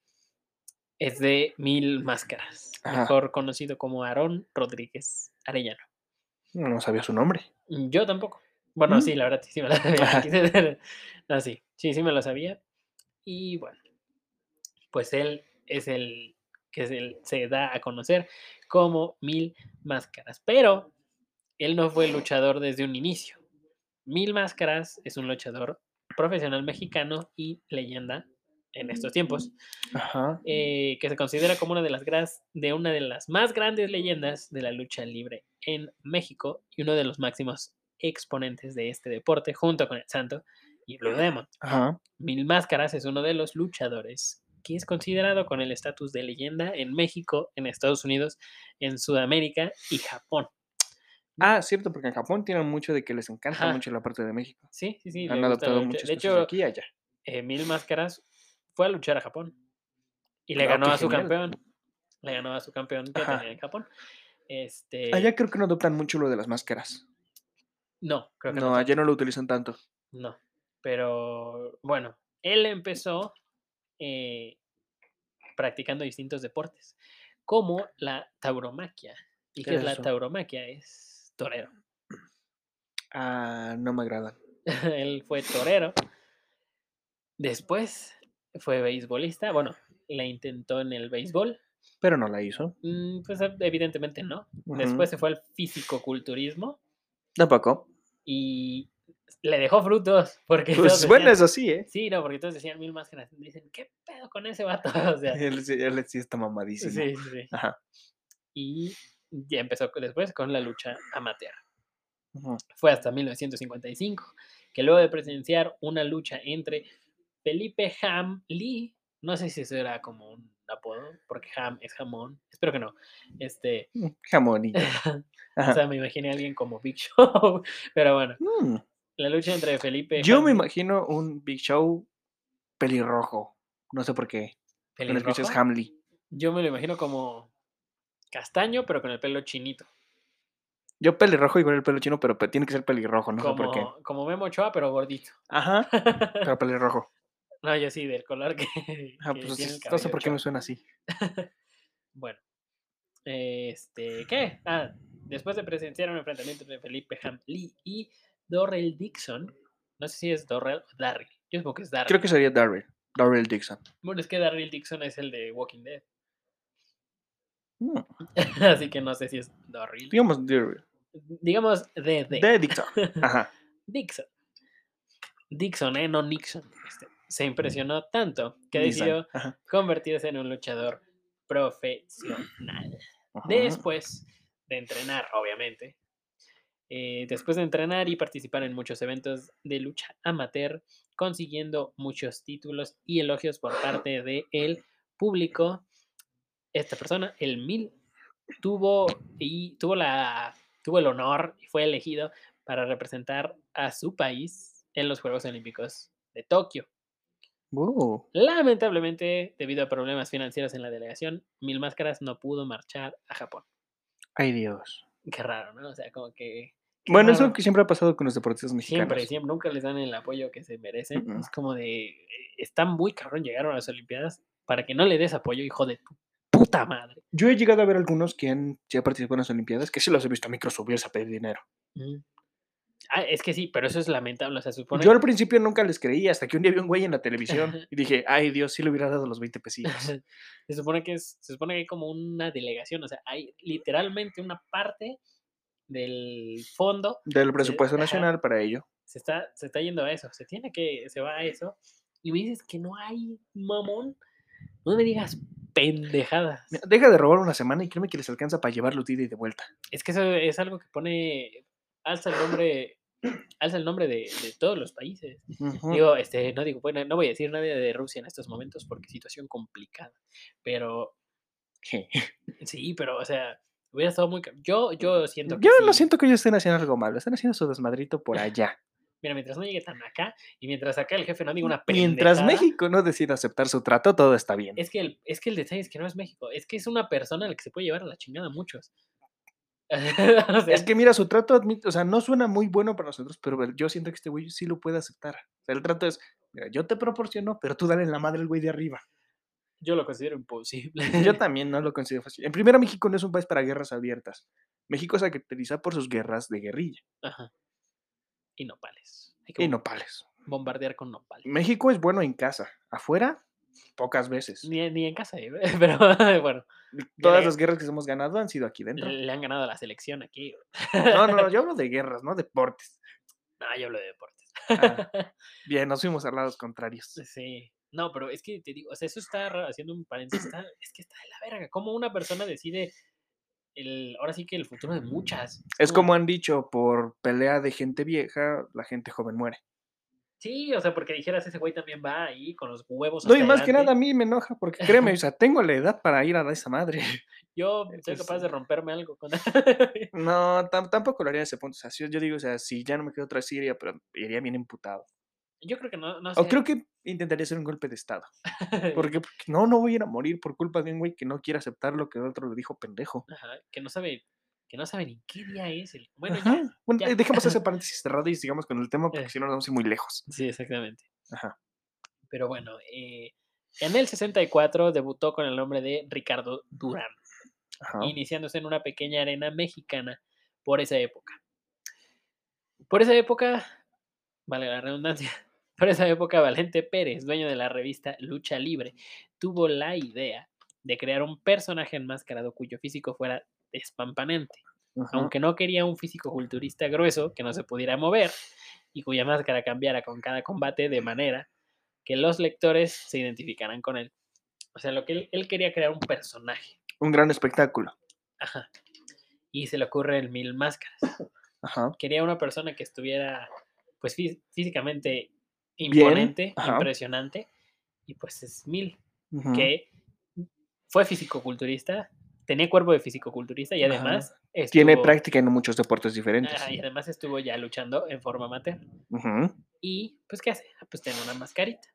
es de Mil Máscaras, Ajá. mejor conocido como Aarón Rodríguez Arellano. No sabía su nombre. Mm, Yo tampoco. Bueno, Mm. sí, la verdad, sí me lo sabía. No, sí, sí me lo sabía. Y bueno, pues él es el que se, se da a conocer como Mil Máscaras. Pero él no fue luchador desde un inicio. Mil Máscaras es un luchador profesional mexicano y leyenda en estos tiempos Ajá. eh, que se considera como una de las de una de las más grandes leyendas de la lucha libre en México y uno de los máximos exponentes de este deporte junto con el Santo y Blue Demon. Ajá. Mil Máscaras es uno de los luchadores es considerado con el estatus de leyenda en México, en Estados Unidos, en Sudamérica y Japón. Ah, cierto, porque en Japón tienen mucho de que les encanta Ajá. mucho la parte de México. Sí, sí, sí. Han adaptado lucha. muchas De hecho, aquí y allá. eh, Mil Máscaras fue a luchar a Japón y le Ah, ganó a su genial. campeón. Le ganó a su campeón que Ajá. tenía en Japón. Este, Allá creo que no adoptan mucho lo de las máscaras. no, creo que no. No, allá no lo utilizan tanto. No, pero bueno, él empezó eh, practicando distintos deportes, como la tauromaquia. ¿Y ¿Qué qué es la tauromaquia? Es torero. Ah, no me agradan. él fue torero. Después fue beisbolista. Bueno, la intentó en el béisbol. Pero no la hizo. Mm, Pues e- evidentemente no. Después se fue al fisicoculturismo Tampoco. y le dejó frutos. Porque Pues bueno, decían- es así, ¿eh? Sí, no, porque todos decían mil máscaras. Dicen, ¿qué pedo con ese vato? O sea, Él, sí- él sí está mamadísimo. sí, sí, sí. Ajá. Y ya empezó después con la lucha amateur. Ujú. Fue hasta 1955 que luego de presenciar una lucha entre Felipe Ham Lee, no sé si eso era como un apodo, porque Ham es jamón, espero que no. Este, Mm, Jamonillo. o sea, me imaginé a alguien como Big Show, pero bueno, Mm, la lucha entre Felipe Yo me imagino un Big Show pelirrojo. No sé por qué. Escuchas pelirrojo, Hamley. yo me lo imagino como castaño, pero con el pelo chinito, Yo pelirrojo y con el pelo chino, pero pe- tiene que ser pelirrojo, no sé por qué. como, como Memo Ochoa, pero gordito. Ajá. Pero pelirrojo. No, yo sí, del color que, Ah, que pues tiene el no sé por qué me suena así. Bueno, este, ¿qué? Ah, después de presenciar un enfrentamiento entre Felipe Hamley y Dorrell Dixon, no sé si es Dorrell o Darryl, yo supongo que es Darryl. Creo que sería Darryl. Darryl Dixon. Bueno, es que Darryl Dixon es el de Walking Dead, así que no sé si es Darryl. Digamos Darryl. Digamos de. De Dixon. Ajá. Dixon. Dixon, ¿eh? No Nixon. Este, se impresionó tanto que decidió convertirse en un luchador profesional. Ajá. Después de entrenar, obviamente. Eh, después de entrenar y participar en muchos eventos de lucha amateur, consiguiendo muchos títulos y elogios por parte del público, esta persona, el Mil, tuvo, y, tuvo, la, tuvo el honor y fue elegido para representar a su país en los Juegos Olímpicos de Tokio. Uh, Lamentablemente, debido a problemas financieros en la delegación, Mil Máscaras no pudo marchar a Japón. Ay, Dios. Qué raro, ¿no? O sea, como que... Bueno, eso que siempre ha pasado con los deportistas mexicanos. Siempre, siempre, nunca les dan el apoyo que se merecen. Es como de... Está muy cabrón llegar a las Olimpiadas para que no le des apoyo, hijo de tu puta madre. Yo he llegado a ver algunos que han ya participado en las Olimpiadas, que sí los he visto a micro subirse a pedir dinero. Mm. Ah, es que sí, pero eso es lamentable. O sea, se supone... Yo al principio nunca les creí, hasta que un día vi un güey en la televisión y dije, ay Dios, sí le hubiera dado los 20 pesitos. se supone que es, se supone que hay como una delegación, o sea, hay literalmente una parte del fondo Del presupuesto nacional para ello. se está, se está yendo a eso, se tiene que, se va a eso, y me dices que no hay mamón, no me digas pendejadas. Deja de robar una semana y créeme que les alcanza para llevarlo de ida y de vuelta. Es que eso es algo que pone, alza el nombre alza el nombre de, de todos los países. Ujú. Digo, este, no digo, bueno, no voy a decir nada de Rusia en estos momentos porque situación complicada. Pero sí, pero, o sea, hubiera estado muy. Yo, yo siento que. Yo no sí. siento que ellos estén haciendo algo malo, están haciendo su desmadrito por allá. Mira, mientras no llegue tan acá y mientras acá el jefe no diga una Mientras pendejada, México no decida aceptar su trato, todo está bien. Es que, el, es que el detalle es que no es México, es que es una persona a la que se puede llevar a la chingada a muchos. O sea, Es que mira, su trato, admit- o sea, no suena muy bueno para nosotros, pero yo siento que este güey sí lo puede aceptar. O sea, el trato es, mira, yo te proporciono, pero tú dale la madre al güey de arriba. Yo lo considero imposible. Yo también no lo considero fácil. En primera, México no es un país para guerras abiertas. México se caracteriza por sus guerras de guerrilla Ajá. Y nopales. Hay que y nopales. bombardear con nopales. México es bueno en casa, afuera, pocas veces. Ni, ni en casa, eh, pero bueno, Todas las guerras que hemos ganado han sido aquí dentro. le, le han ganado a la selección aquí. No, no, no, yo hablo de guerras, no deportes. No, yo hablo de deportes. Ah. Bien, nos fuimos a lados contrarios. Sí. No, pero es que te digo, o sea, eso está haciendo un paréntesis, está- es que está de la verga. ¿Cómo una persona decide el, ahora sí que el futuro de muchas? Es como han dicho, por pelea de gente vieja, la gente joven muere. Sí, o sea, porque dijeras, ese güey también va ahí con los huevos. No, y más que nada a mí me enoja, porque créeme, o sea, tengo la edad para ir a esa madre. Yo soy capaz de romperme algo con No, tam- tampoco lo haría a ese punto. O sea, yo, yo digo, o sea, si ya no me quedo otra vez, iría, pero iría bien emputado. Yo creo que no, no sé. O creo que intentaría hacer un golpe de estado. Porque, porque no, no voy a ir a morir por culpa de un güey que no quiere aceptar lo que el otro le dijo pendejo. Ajá, que no sabe, que no sabe ni qué día es el. Bueno, ya. Bueno, ya. eh, dejemos ese paréntesis cerrado y sigamos con el tema, porque Eh. si no nos vamos a ir muy lejos. Sí, exactamente. Ajá. Pero bueno, eh, en el 64 debutó con el nombre de Ricardo Durán, Ajá. iniciándose en una pequeña arena mexicana por esa época. Por esa época, vale la redundancia, por esa época Valente Pérez, dueño de la revista Lucha Libre, tuvo la idea de crear un personaje enmascarado cuyo físico fuera despampanante. Ajá. aunque no quería un físico culturista grueso que no se pudiera mover y cuya máscara cambiara con cada combate de manera que los lectores se identificaran con él. O sea, lo que él, él quería crear un personaje. Un gran espectáculo. Ajá. Y se le ocurre el mil máscaras. Ajá. Quería una persona que estuviera, pues, fí- físicamente imponente, impresionante. Y pues es mil, que fue fisicoculturista, tenía cuerpo de fisicoculturista y además Tiene estuvo- práctica en muchos deportes diferentes. Ajá, y además estuvo ya luchando en forma amateur. Ujú. Y, pues, ¿qué hace? Ah, Pues tiene una mascarita.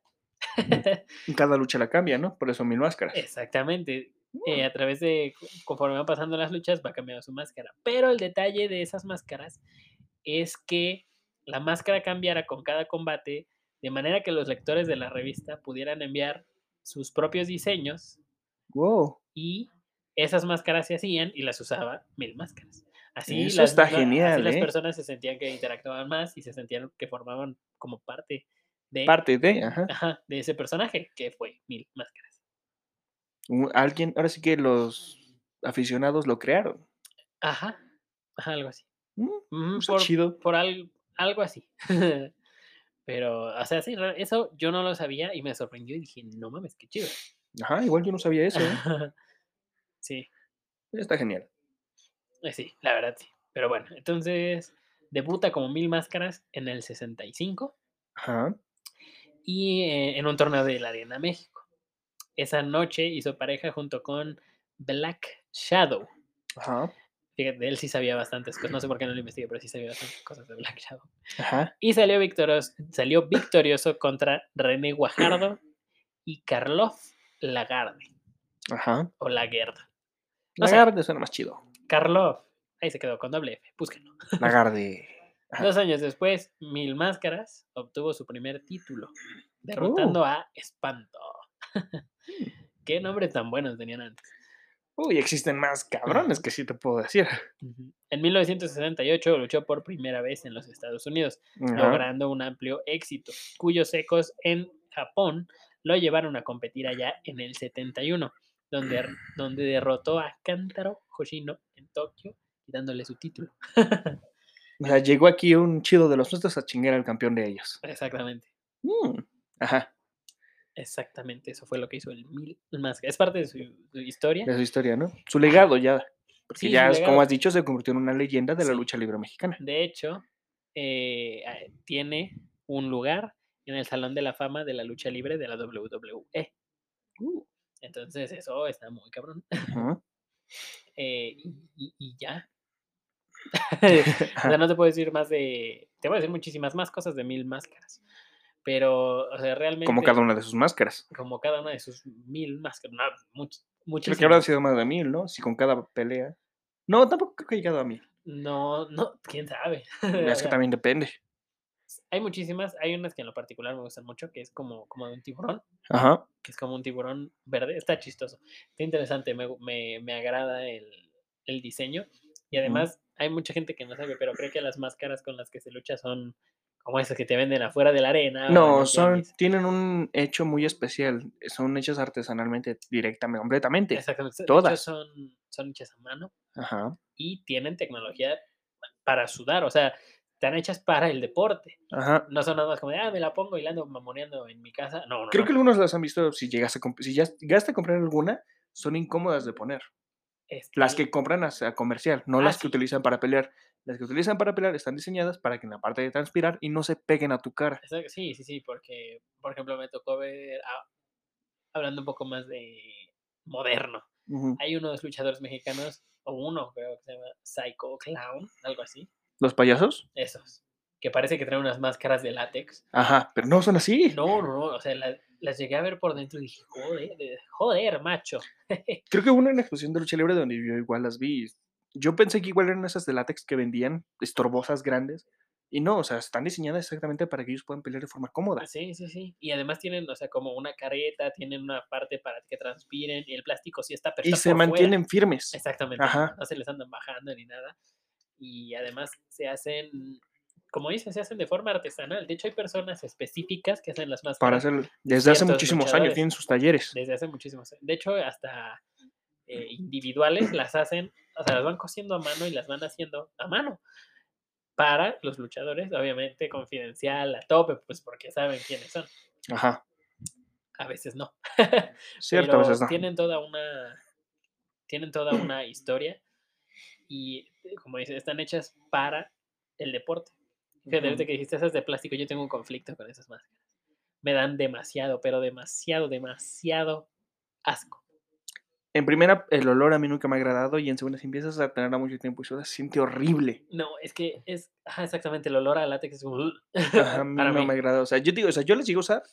Y Cada lucha la cambia, ¿no? Por eso mil máscaras. Exactamente. eh, a través de, co- conforme van pasando las luchas, va cambiando su máscara. Pero el detalle de esas máscaras es que la máscara cambiara con cada combate, de manera que los lectores de la revista pudieran enviar sus propios diseños Wow. y esas máscaras se hacían y las usaba mil máscaras. Así, Eso las, está la- así genial, las ¿eh? personas se sentían que interactuaban más y se sentían que formaban como parte de, Parte de, ajá. ajá, de ese personaje que fue mil máscaras. Alguien, ahora sí que los aficionados lo crearon. Ajá, ajá, algo así. Mm, está por, chido. por al- algo así. Pero, o sea, sí, eso yo no lo sabía y me sorprendió y dije, no mames, qué chido. Ajá, igual yo no sabía eso. ¿eh? sí, Está genial. eh, sí, la verdad sí. Pero bueno, entonces debuta como Mil Máscaras en el 65 Ajá. y eh, en un torneo de la Arena México. Esa noche hizo pareja junto con Black Shadow. Ajá. Fíjate, él sí sabía bastantes cosas. No sé por qué no lo investigué, pero sí sabía bastantes cosas de Black Shadow. Ajá. Y salió victorioso, salió victorioso contra René Guajardo y Karloff Lagarde. Ajá. O Laguerda. La O sea- Lagarde suena más chido. Karloff. Ahí se quedó con doble F. Búsquenlo. Lagarde. Ajá. Dos años después, Mil Máscaras obtuvo su primer título, derrotando a Espanto. Qué nombre tan buenos tenían antes. Uy, existen más cabrones que sí te puedo decir. En 1968 luchó por primera vez en los Estados Unidos, logrando un amplio éxito, cuyos ecos en Japón lo llevaron a competir allá en el 71, donde, donde derrotó a Kantaro Hoshino en Tokio, quitándole su título. O sea, llegó aquí un chido de los nuestros a chingar al campeón de ellos. Exactamente, Mm, Ajá. Exactamente, eso fue lo que hizo el Mil Máscaras. Es parte de su, su historia. De su historia, ¿no? Su legado ya. Porque Sí, ya, como has dicho, se convirtió en una leyenda de la lucha libre mexicana. De hecho, eh, ah, tiene un lugar en el Salón de la Fama de la Lucha Libre de la WWE. Uh, Entonces, eso está muy cabrón. Eh, y, y- y ya. o sea, no te puedo decir más de. Te voy a decir muchísimas más cosas de mil máscaras. Pero, o sea, realmente. Como cada una de sus máscaras. como cada una de sus mil máscaras. No, much- Creo que muchísimas. habrán sido más de mil, ¿no? Si con cada pelea. No, tampoco creo que haya llegado a mil. No, no, quién sabe. Es que también depende. Hay muchísimas, hay unas que en lo particular me gustan mucho, que es como, como de un tiburón, Ajá. que es como un tiburón verde, está chistoso, está interesante, me, me, me agrada el, el diseño y además hay mucha gente que no sabe, pero cree que las máscaras con las que se lucha son como esas que te venden afuera de la arena. No, son, tienen un hecho muy especial. Son hechas artesanalmente, directamente, completamente. Exactamente, todas. son, son hechas a mano Ajá. y tienen tecnología para sudar, o sea, están hechas para el deporte. Ajá. No son nada más como de, ah, me la pongo y la ando mamoneando en mi casa. No, no, Creo no. que algunos las han visto. Si llegas a si ya llegaste a comprar alguna, son incómodas de poner. Las que compran a comercial, no Ah, las que sí. utilizan para pelear. Las que utilizan para pelear están diseñadas para que en la parte de transpirar y no se peguen a tu cara. Sí, sí, sí, porque, por ejemplo, me tocó ver, ah, hablando un poco más de moderno, hay unos luchadores mexicanos, o uno creo que se llama Psycho Clown, algo así, ¿Los payasos? esos, que parece que traen unas máscaras de látex. Ajá, pero no son así. No, no, no, o sea, la- las llegué a ver por dentro y dije, joder, de- joder, macho. Creo que hubo una en la exposición de lucha libre donde yo igual las vi. Yo pensé que igual eran esas de látex que vendían, estorbosas grandes. Y no, o sea, están diseñadas exactamente para que ellos puedan pelear de forma cómoda. Sí, sí, sí. Y además tienen, o sea, como una careta, tienen una parte para que transpiren, y el plástico sí está, pero Y se por fuera. mantienen firmes. Exactamente. Ajá. No se les andan bajando ni nada. Y además se hacen, como dicen, se hacen de forma artesanal. De hecho, hay personas específicas que hacen las Para máscaras hacer, desde hace muchísimos años tienen sus talleres. desde hace muchísimos años. De hecho, hasta eh, individuales las hacen, o sea, las van cosiendo a mano y las van haciendo a mano. Para los luchadores, obviamente, confidencial, a tope, pues porque saben quiénes son. Ajá. A veces no. Cierto, a veces pero no. tienen toda una tienen toda una historia y eh, como dice están hechas para el deporte fíjate que dijiste esas de plástico yo tengo un conflicto con esas máscaras me dan demasiado pero demasiado demasiado asco En primera, el olor a mí nunca me ha agradado. Y en segunda, si empiezas a tenerla mucho tiempo y se siente horrible. no es que es ajá, exactamente el olor a látex es como, Ajá, a mí para no mí me agrada. O sea, yo digo, o sea, yo las llego a usar,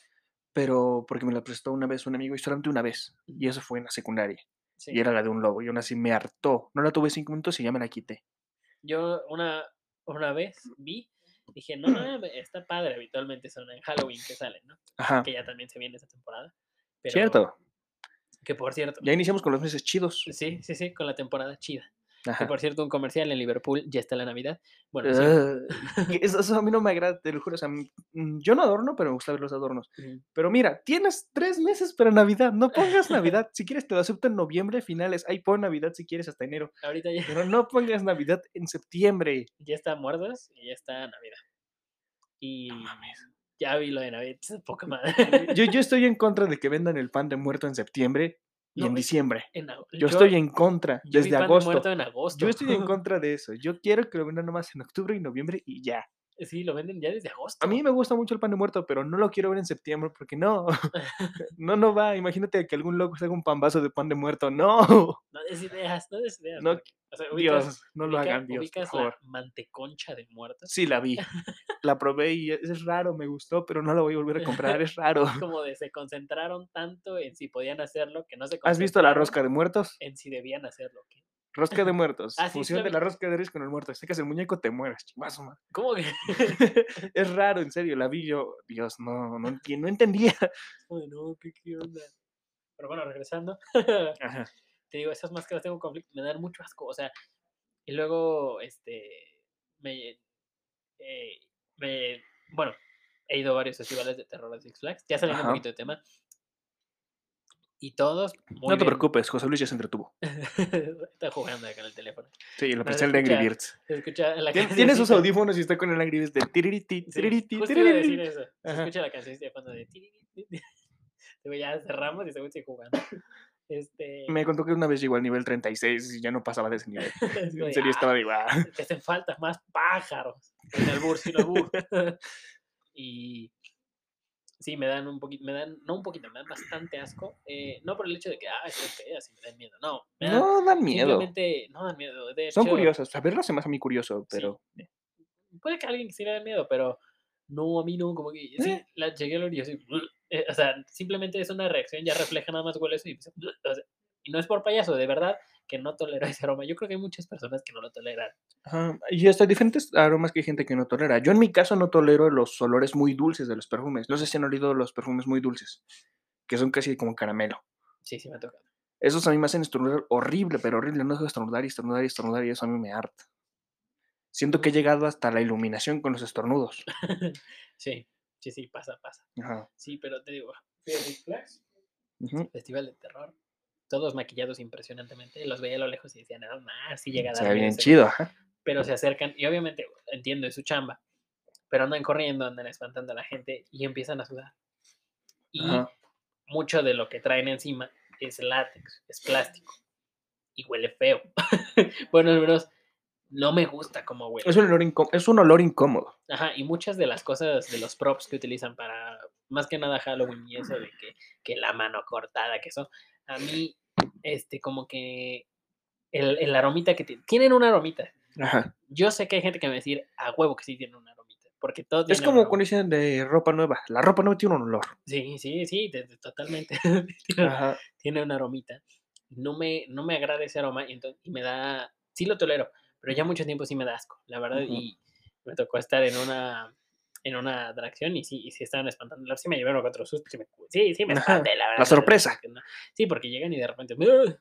pero porque me la prestó una vez un amigo y solamente una vez. Y eso fue en la secundaria. sí. Y era la de un lobo. Y aún así me hartó. No la tuve cinco minutos y ya me la quité. yo una una vez vi dije no no está padre habitualmente son en Halloween que salen no Ajá. que ya también se viene esa temporada pero Cierto. Que por cierto Ya iniciamos con los meses chidos. Sí, sí, sí, con la temporada chida. Que Ajá. por cierto, un comercial en Liverpool ya está la Navidad. Bueno, sí. Que Eso, eso a mí no me agrada, te lo juro. O sea, mm, yo no adorno, pero me gusta ver los adornos. Pero mira, tienes tres meses para Navidad. No pongas Navidad. Si quieres, te lo acepto en noviembre, finales. Ahí pon Navidad si quieres hasta enero. Ahorita ya, Pero no pongas Navidad en septiembre. ya está muertos y ya está Navidad. Y ya vi lo de Navidad. es Poca madre. Yo, yo estoy en contra de que vendan el pan de muerto en septiembre y No, en diciembre. En Yo estoy en contra yo desde agosto. muerto en agosto. Yo estoy en contra de eso. Yo quiero que lo vendan nomás en octubre y noviembre y ya. Sí, lo venden ya desde agosto. A mí me gusta mucho el pan de muerto, pero no lo quiero ver en septiembre porque no. No, no va. Imagínate que algún loco se haga un pambazo de pan de muerto. No. No des ideas, no des ideas. No, o sea, ubicas- Dios, no lo hagan, Dios, por ubicas favor. la manteconcha de muertos. Sí, la vi. La probé y es es raro, me gustó, pero no la voy a volver a comprar, es raro. Como de se concentraron tanto en si podían hacerlo que no se ¿Has visto la rosca de muertos? En si debían hacerlo. ¿qué? Rosca de muertos. Ah, Fusión de la rosca de reyes con el muerto. Sacas el muñeco, te mueres. chingazo, madre. ¿Cómo que? es raro, en serio, la vi yo. Dios, no, no, no entendía. Ay, no, ¿qué, qué onda? Pero bueno, regresando. Ajá. te digo, esas máscaras tengo conflicto, me dan mucho asco, o sea, y luego, este, me, eh, me, bueno, he ido a varios festivales de terror de Six Flags, ya saliendo un poquito de tema, y todos muy No te bien. preocupes, José Luis ya se entretuvo. está jugando acá en el teléfono. Sí, No, presté se el de Angry Birds. Escucha la Tiene sus audífonos y está con el Angry Birds de tiririti, Sí, tiririti, justo iba a decir tiririti. eso. Se escucha la canción de fondo de... tiririrí. Digo, ya cerramos y según estoy jugando. Este, Me contó que una vez llegó al nivel 36 y ya no pasaba de ese nivel. En serio "Ah, estaba de te hacen falta más pájaros. En el bur, sin albur. y sí, me dan un poquito, me dan, no un poquito, me dan bastante asco. eh, no por el hecho de que, ah, son feas y me dan miedo. No, me dan No dan miedo. simplemente, no dan miedo. De Son hecho, curiosos. A verlo se me hace a mí curioso, pero. eh, puede que a alguien sí le dé miedo, pero no, a mí no, como que sí, Eh. la llegué a oler y yo así, eh, o sea, simplemente es una reacción, ya refleja nada más huele eso y, o sea, y no es por payaso, de verdad que no tolero ese aroma. Yo creo que hay muchas personas que no lo toleran. Ajá, Y hasta diferentes aromas que hay gente que no tolera. Yo en mi caso no tolero los olores muy dulces de los perfumes. No sé si han olido los perfumes muy dulces, que son casi como caramelo. Sí, sí me ha tocado. Esos a mí me hacen estornudar horrible, pero horrible. No dejo de estornudar y estornudar y estornudar y eso a mí me harta. Siento que he llegado hasta la iluminación con los estornudos. Sí, sí, sí, pasa, pasa. Ajá. Sí, pero te digo, Flags, ujú. Festival de Terror, todos maquillados impresionantemente, los veía a lo lejos y decían, nada más, sí llega a Se dar miedo bien chido, ajá. pero se acercan y obviamente entiendo es su chamba, pero andan corriendo, andan espantando a la gente y empiezan a sudar. Y Ajá. mucho de lo que traen encima es látex, es plástico y huele feo. bueno, al menos no me gusta cómo huele. Es un, olor es un olor incómodo. Ajá, y muchas de las cosas, de los props que utilizan para, más que nada Halloween y eso de que, que la mano cortada, que eso, a mí, este, como que el, el aromita que tiene, tienen una aromita. Ajá. Yo sé que hay gente que me va a decir a huevo que sí tiene una aromita, porque todo Es como cuando dicen de ropa nueva. La ropa nueva tiene un olor. Sí, sí, sí, de- de- totalmente. tiene, Ajá. tiene una aromita. No me, no me agrada ese aroma y, entonces, y me da, sí lo tolero, pero ya mucho tiempo sí me da asco, la verdad, y me tocó estar en una en una atracción y sí, y sí estaban espantando. La verdad, Sí me llevaron cuatro sustos. Sí, me, sí, sí me espanté, la verdad. la sorpresa. no. Sí, porque llegan y de repente... "Ugh",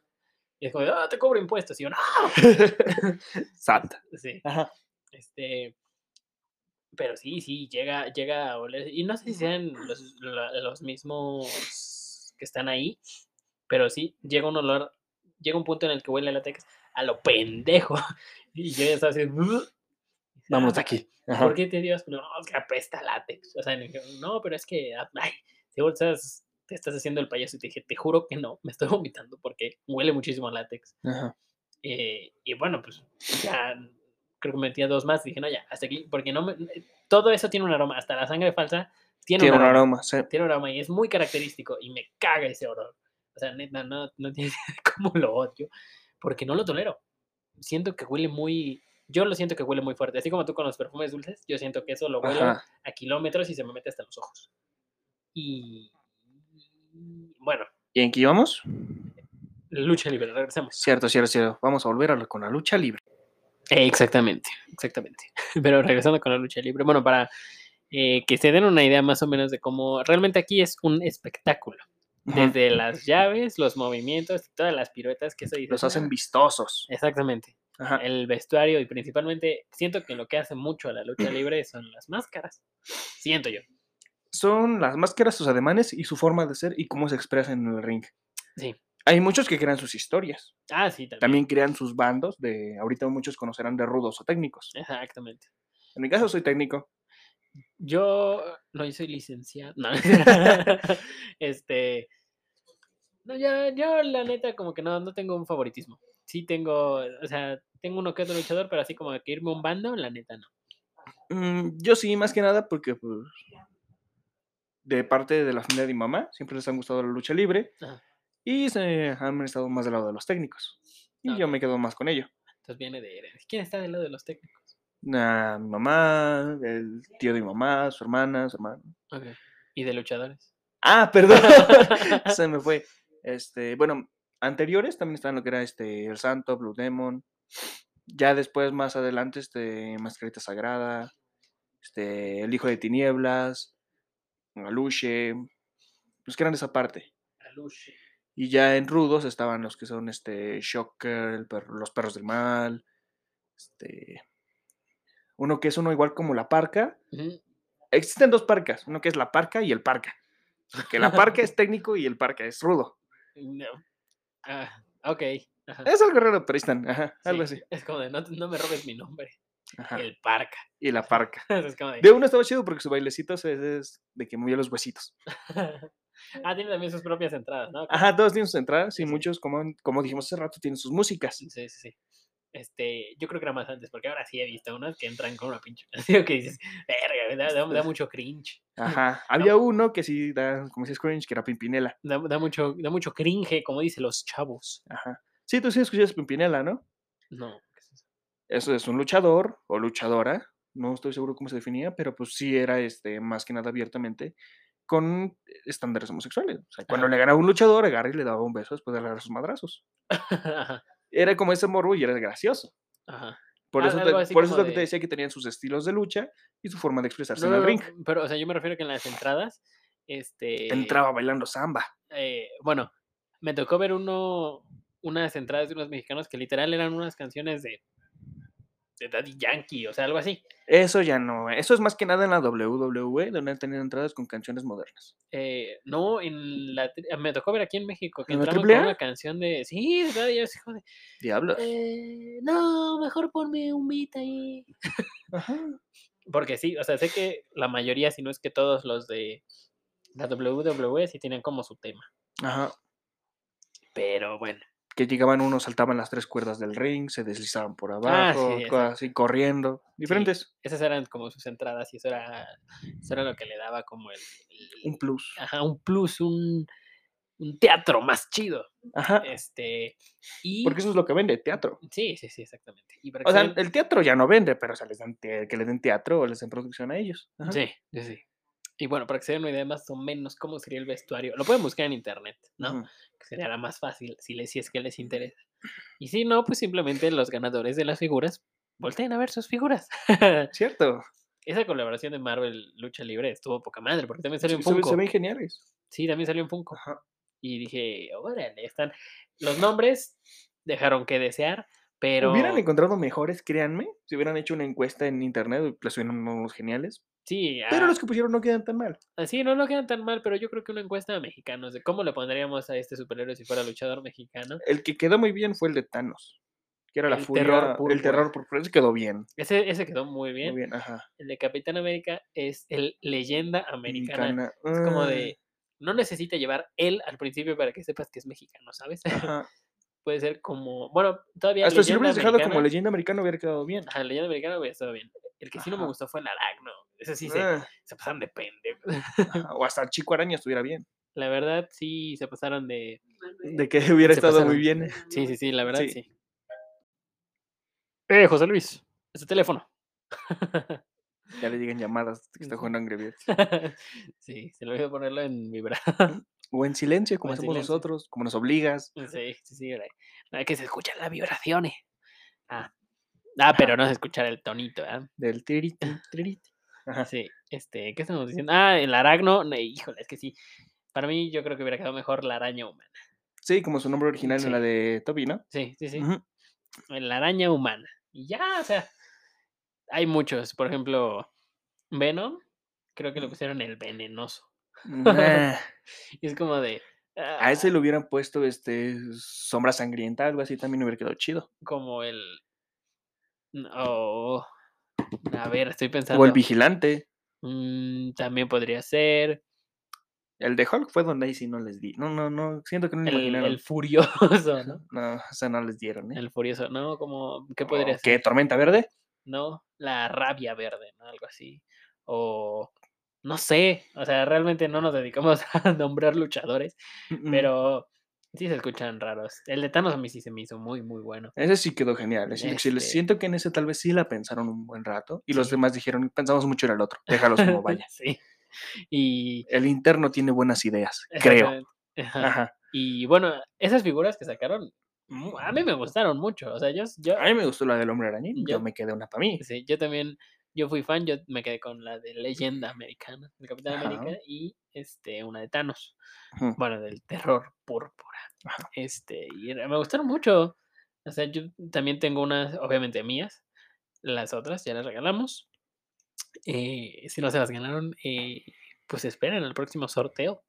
Y es como, ah, te cobro impuestos. Y yo, no. Santa. Sí, Ajá. este... Pero sí, sí, llega, llega a oler. Y no sé si sean los, los mismos que están ahí, pero sí, llega un olor, llega un punto en el que huele a látex a lo pendejo. Y yo ya estaba así. Vámonos de "Ah, aquí. Ajá. ¿Por qué te dio asco? No, es que apesta látex. O sea, no, pero es que, ah, ay, seguro estás, te estás haciendo el payaso. Y te dije, te juro que no, me estoy vomitando porque huele muchísimo a látex. Ajá. Eh, y bueno, pues ya creo que metía dos más. Dije, no, ya, hasta aquí, porque no me, todo eso tiene un aroma, hasta la sangre falsa tiene, Tiene un un aroma. aroma. sí. Tiene un aroma y es muy característico y me caga ese olor. O sea, neta, no, no tiene cómo lo odio, porque no lo tolero. Siento que huele muy, yo lo siento que huele muy fuerte. Así como tú con los perfumes dulces, yo siento que eso lo huele Ajá. a kilómetros y se me mete hasta los ojos. Y bueno, ¿Y en qué íbamos? lucha libre, regresemos. Cierto, cierto, cierto. Vamos a volver a con la lucha libre. Exactamente, exactamente. Pero regresando con la lucha libre, bueno, para eh, que se den una idea más o menos de cómo realmente aquí es un espectáculo. Desde las llaves, los movimientos todas las piruetas que eso dices, Los hacen "Ah". vistosos. Exactamente. Ajá. El vestuario y principalmente siento que lo que hace mucho a la lucha libre son las máscaras. Siento yo. Son las máscaras, sus ademanes y su forma de ser y cómo se expresan en el ring. Sí. Hay muchos que crean sus historias. Ah, sí, también. También crean sus bandos de, ahorita muchos conocerán de rudos o técnicos. Exactamente. En mi caso soy técnico. Yo no, yo soy licenciado. No. este. No, yo, yo la neta como que no, no tengo un favoritismo. Sí tengo, o sea, tengo uno que otro luchador, pero así como que irme un bando, la neta no. Mm, yo sí, más que nada porque pues, de parte de la familia de mi mamá siempre les han gustado la lucha libre Ajá. y se han estado más del lado de los técnicos. Y yo me quedo más con ello. Entonces viene de herencia. ¿Quién está del lado de los técnicos? Ah, mi mamá, el tío de mi mamá, su hermana, su hermano. Ok. ¿Y de luchadores? Ah, perdón. Se me fue. Este, bueno, anteriores también estaban lo que era este El Santo, Blue Demon. Ya después, más adelante, este, Mascarita Sagrada, este, El Hijo de Tinieblas, Aluche, los que eran esa parte. Aluche. Y ya en rudos estaban los que son este Shocker, el per- los perros del mal, este uno que es uno igual como la parca. Existen dos parcas, uno que es la parca y el parca. Que la parca es técnico y el parca es rudo. No. Ah, ok. Ajá. Es algo raro, están, ajá, algo Sí, así. Es como de, no, no me robes mi nombre. ajá, El parca. Y la parca. es como de, De uno estaba chido porque su bailecito es, es de que movía los huesitos. Ah, tiene también sus propias entradas, ¿no? Ajá, todos tienen sus entradas y Sí. muchos, como, como dijimos hace rato, tienen sus músicas. Sí, sí, sí. Este, yo creo que era más antes, porque ahora sí he visto unas que entran con una pinche canción que dices, verga, da, da- da mucho cringe. Ajá. Había uno que sí da, como si es cringe, que era Pimpinela. Da, da mucho, da mucho cringe, como dicen los chavos. Ajá. Sí, tú sí escuchas Pimpinela, ¿no? No. ¿qué es eso? Eso es un luchador o luchadora. No estoy seguro cómo se definía, pero pues sí era este, más que nada abiertamente con estándares homosexuales. O sea, cuando Ajá. le ganaba un luchador, agarra y le daba un beso después de agarrar sus madrazos. Ajá, Era como ese morbo y era gracioso. ajá. Por Ah, eso, te- por eso es lo que te de- decía que tenían sus estilos de lucha y su forma de expresarse No, en el ring. Pero, o sea, yo me refiero que en las entradas, este... Entraba bailando samba. eh, bueno, me tocó ver uno, unas entradas de unos mexicanos que literal eran unas canciones de, de Daddy Yankee, o sea, algo así. Eso ya no. Eso es más que nada en la WWE, donde tenían entradas con canciones modernas. Eh, no, en la, me tocó ver aquí en México que ¿En AAA? con una canción de, sí, de Daddy Yankee, hijo de, Diablos. eh, no, mejor ponme un beat ahí. Ajá. Porque sí, o sea, sé que la mayoría, si no es que todos los de la WWE sí tienen como su tema. Ajá. Pero bueno, Que llegaban unos, saltaban las tres cuerdas del ring, se deslizaban por Ah, abajo, sí, cosas así, corriendo. Diferentes. esas eran como sus entradas y eso era, eso era lo que le daba como el, el- Un plus. ajá, un plus, un, un teatro más chido. Ajá. Este, y Porque eso es lo que vende, teatro. sí, sí, sí, exactamente. Y para O sea, el teatro ya no vende, pero o sea, les dan te- que le den teatro o les den producción a ellos. Ajá. sí, sí, sí. Y bueno, para que se den una idea más o menos cómo sería el vestuario, lo pueden buscar en internet, ¿no? Ujú. que sería la más fácil si, les, si es que les interesa. Y si no, pues simplemente los ganadores de las figuras volteen a ver sus figuras. Cierto. Esa colaboración de Marvel Lucha Libre estuvo poca madre, porque también salió Sí, en ve- Funko. se ven geniales. Sí, también salió en Funko. Ajá. Y dije, órale, están. Los nombres dejaron que desear, pero. Hubieran encontrado mejores, créanme, si hubieran hecho una encuesta en internet, les hubieran unos geniales. Sí, Pero ah, los que pusieron no quedan tan mal. así no lo quedan tan mal, pero yo creo que una encuesta de mexicanos de cómo le pondríamos a este superhéroe si fuera luchador mexicano. El que quedó muy bien fue el de Thanos, que era la El furia, terror el púrpura. terror púrpura, ese quedó bien. Ese, ese quedó muy bien. Muy bien, ajá. El de Capitán América es el leyenda americana. Mexicana, Es como ah, de. No necesita llevar él al principio para que sepas que es mexicano, ¿sabes? ajá. Puede ser como. Bueno, todavía. Hasta si lo hubieras dejado como leyenda americana hubiera quedado bien. Ajá, leyenda americana hubiera estado bien. El que sí no me gustó fue el aragno. Ese sí se, Ah, se pasaron de pendejo. O hasta el Chico Araña estuviera bien. La verdad, sí se pasaron de. De que hubiera Se estado muy bien. Sí, sí, sí, la verdad, Sí. sí. Eh, José Luis, ese teléfono. Ya le llegan llamadas que está jugando Angry Birds. sí, se le olvidó ponerlo en vibrar. O en silencio, como en hacemos silencio. nosotros, como nos obligas. Sí, sí, sí. era- era que se escuchan las vibraciones. Ah. Ah, pero no se escuchara el tonito, ¿verdad? Del tiriti, tiriti. Ajá. Sí, este, ¿qué estamos diciendo? Ah, el aragno, híjole, es que sí. Para mí, yo creo que hubiera quedado mejor la araña humana. Sí, como su nombre original Sí. en la de Toby, ¿no? Sí, sí, sí. La araña humana. Y ya, o sea, hay muchos. Por ejemplo, Venom, creo que le pusieron el venenoso. Nah, Y es como de. A ese ah, le hubieran puesto este sombra sangrienta, algo así también hubiera quedado chido. Como el. Oh, a ver, estoy pensando. O el vigilante. Mm, también podría ser. El de Hulk fue donde ahí sí no les di. No, no, no. Siento que no le El, imaginaron. el furioso, ¿no? No, o sea, no les dieron, ¿eh? El furioso, ¿no? Como, ¿qué podría O ser? ¿Qué? ¿Tormenta verde? ¿no? La rabia verde, ¿no? Algo así. O no sé, o sea, realmente no nos dedicamos a nombrar luchadores, Mm, pero sí se escuchan raros. El de Thanos a mí sí se me hizo muy, muy bueno. Ese sí quedó genial. Es Este- siento que en ese tal vez sí la pensaron un buen rato. Y los demás dijeron, pensamos mucho en el otro. Déjalos como vaya. sí. Y El interno tiene buenas ideas, creo. ajá. Ajá. Y bueno, esas figuras que sacaron, a mí me gustaron mucho. O sea, yo, yo, A mí me gustó la del hombre araña. Yo- Yo me quedé una para mí. sí, yo también, yo fui fan, yo me quedé con la de leyenda americana, del Capitán Ajá. América, y este, una de Thanos. Bueno, del terror púrpura. Ajá. Este, y me gustaron mucho. O sea, yo también tengo unas, obviamente mías. Las otras ya las regalamos. Eh, si no se las ganaron, eh, pues esperen el próximo sorteo.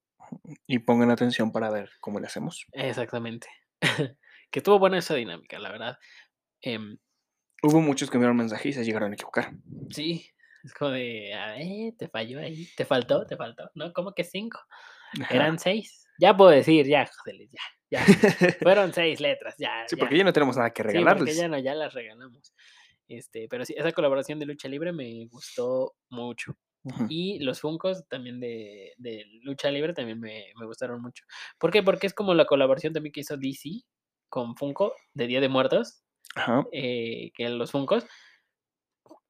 Y pongan atención para ver cómo le hacemos. Exactamente. que tuvo buena esa dinámica, la verdad. Em, Hubo muchos que enviaron mensaje y se llegaron a equivocar. sí, es como de, a ver, te falló ahí, te faltó, te faltó, ¿no? ¿Cómo que cinco? Ajá. Eran seis. Ya puedo decir, ya, joder, ya, ya. Fueron seis letras, ya. Sí, ya. porque ya no tenemos nada que Sí, porque regalarles. ya no, ya las regalamos. Este, pero sí, esa colaboración de lucha libre me gustó mucho. Y los Funkos también de, de lucha libre también me, me gustaron mucho. ¿Por qué? Porque es como la colaboración también que hizo DC con Funko de Día de Muertos, Ajá. eh, que los Funkos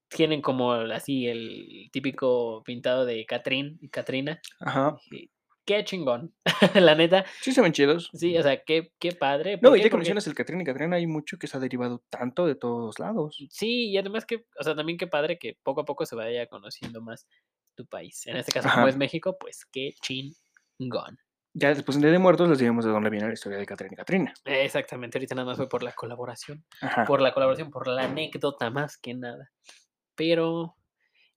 tienen como así el típico pintado de Catrín y Katrina. Ajá. y Qué chingón, la neta. Sí se ven chidos. Sí, o sea, qué, qué padre. No, ¿por y ya que mencionas el Catrina y Catrina, hay mucho que se ha derivado tanto de todos lados. Sí, y además que, o sea, también qué padre que poco a poco se vaya conociendo más tu país. En este caso, como es México, pues qué chingón. Ya después en Día de Muertos les diremos de dónde viene la historia de Catrina y Catrina. Exactamente, ahorita nada más fue por la colaboración. Ajá. Por la colaboración, por la anécdota más que nada. Pero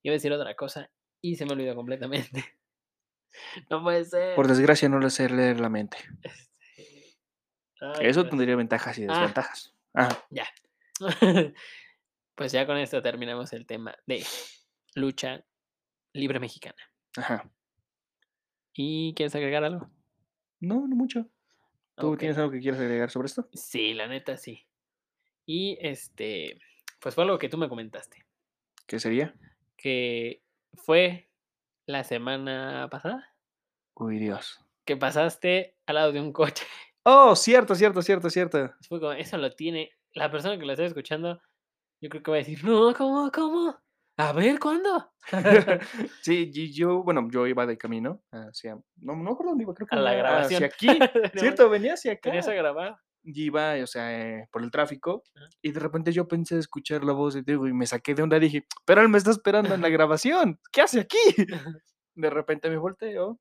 iba a decir otra cosa y se me olvidó completamente. No puede ser. Por desgracia no les sé leer la mente. Este, ay, Eso tendría ventajas y Ah. desventajas. Ajá. Ya. pues ya con esto terminamos el tema de lucha libre mexicana. Ajá. ¿Y quieres agregar algo? No, no mucho. ¿Tú tienes algo que quieras agregar sobre esto? Sí, la neta sí. Y este, pues fue algo que tú me comentaste, ¿Qué sería? que fue la semana pasada Uy, Dios. que pasaste al lado de un coche. Oh, cierto, cierto, cierto, cierto. Eso lo tiene, la persona que lo está escuchando, yo creo que va a decir, no, ¿cómo, cómo? A ver, ¿cuándo? sí, y yo, bueno, yo iba de camino hacia, no, no me acuerdo dónde iba, creo que A la grabación. hacia aquí, ¿cierto? Venía hacia acá. Tenías a grabar. Y iba, o sea, eh, por el tráfico, y de repente yo pensé escuchar la voz de Diego y me saqué de onda y dije, pero él me está esperando en la grabación, ¿qué hace aquí? De repente me volteo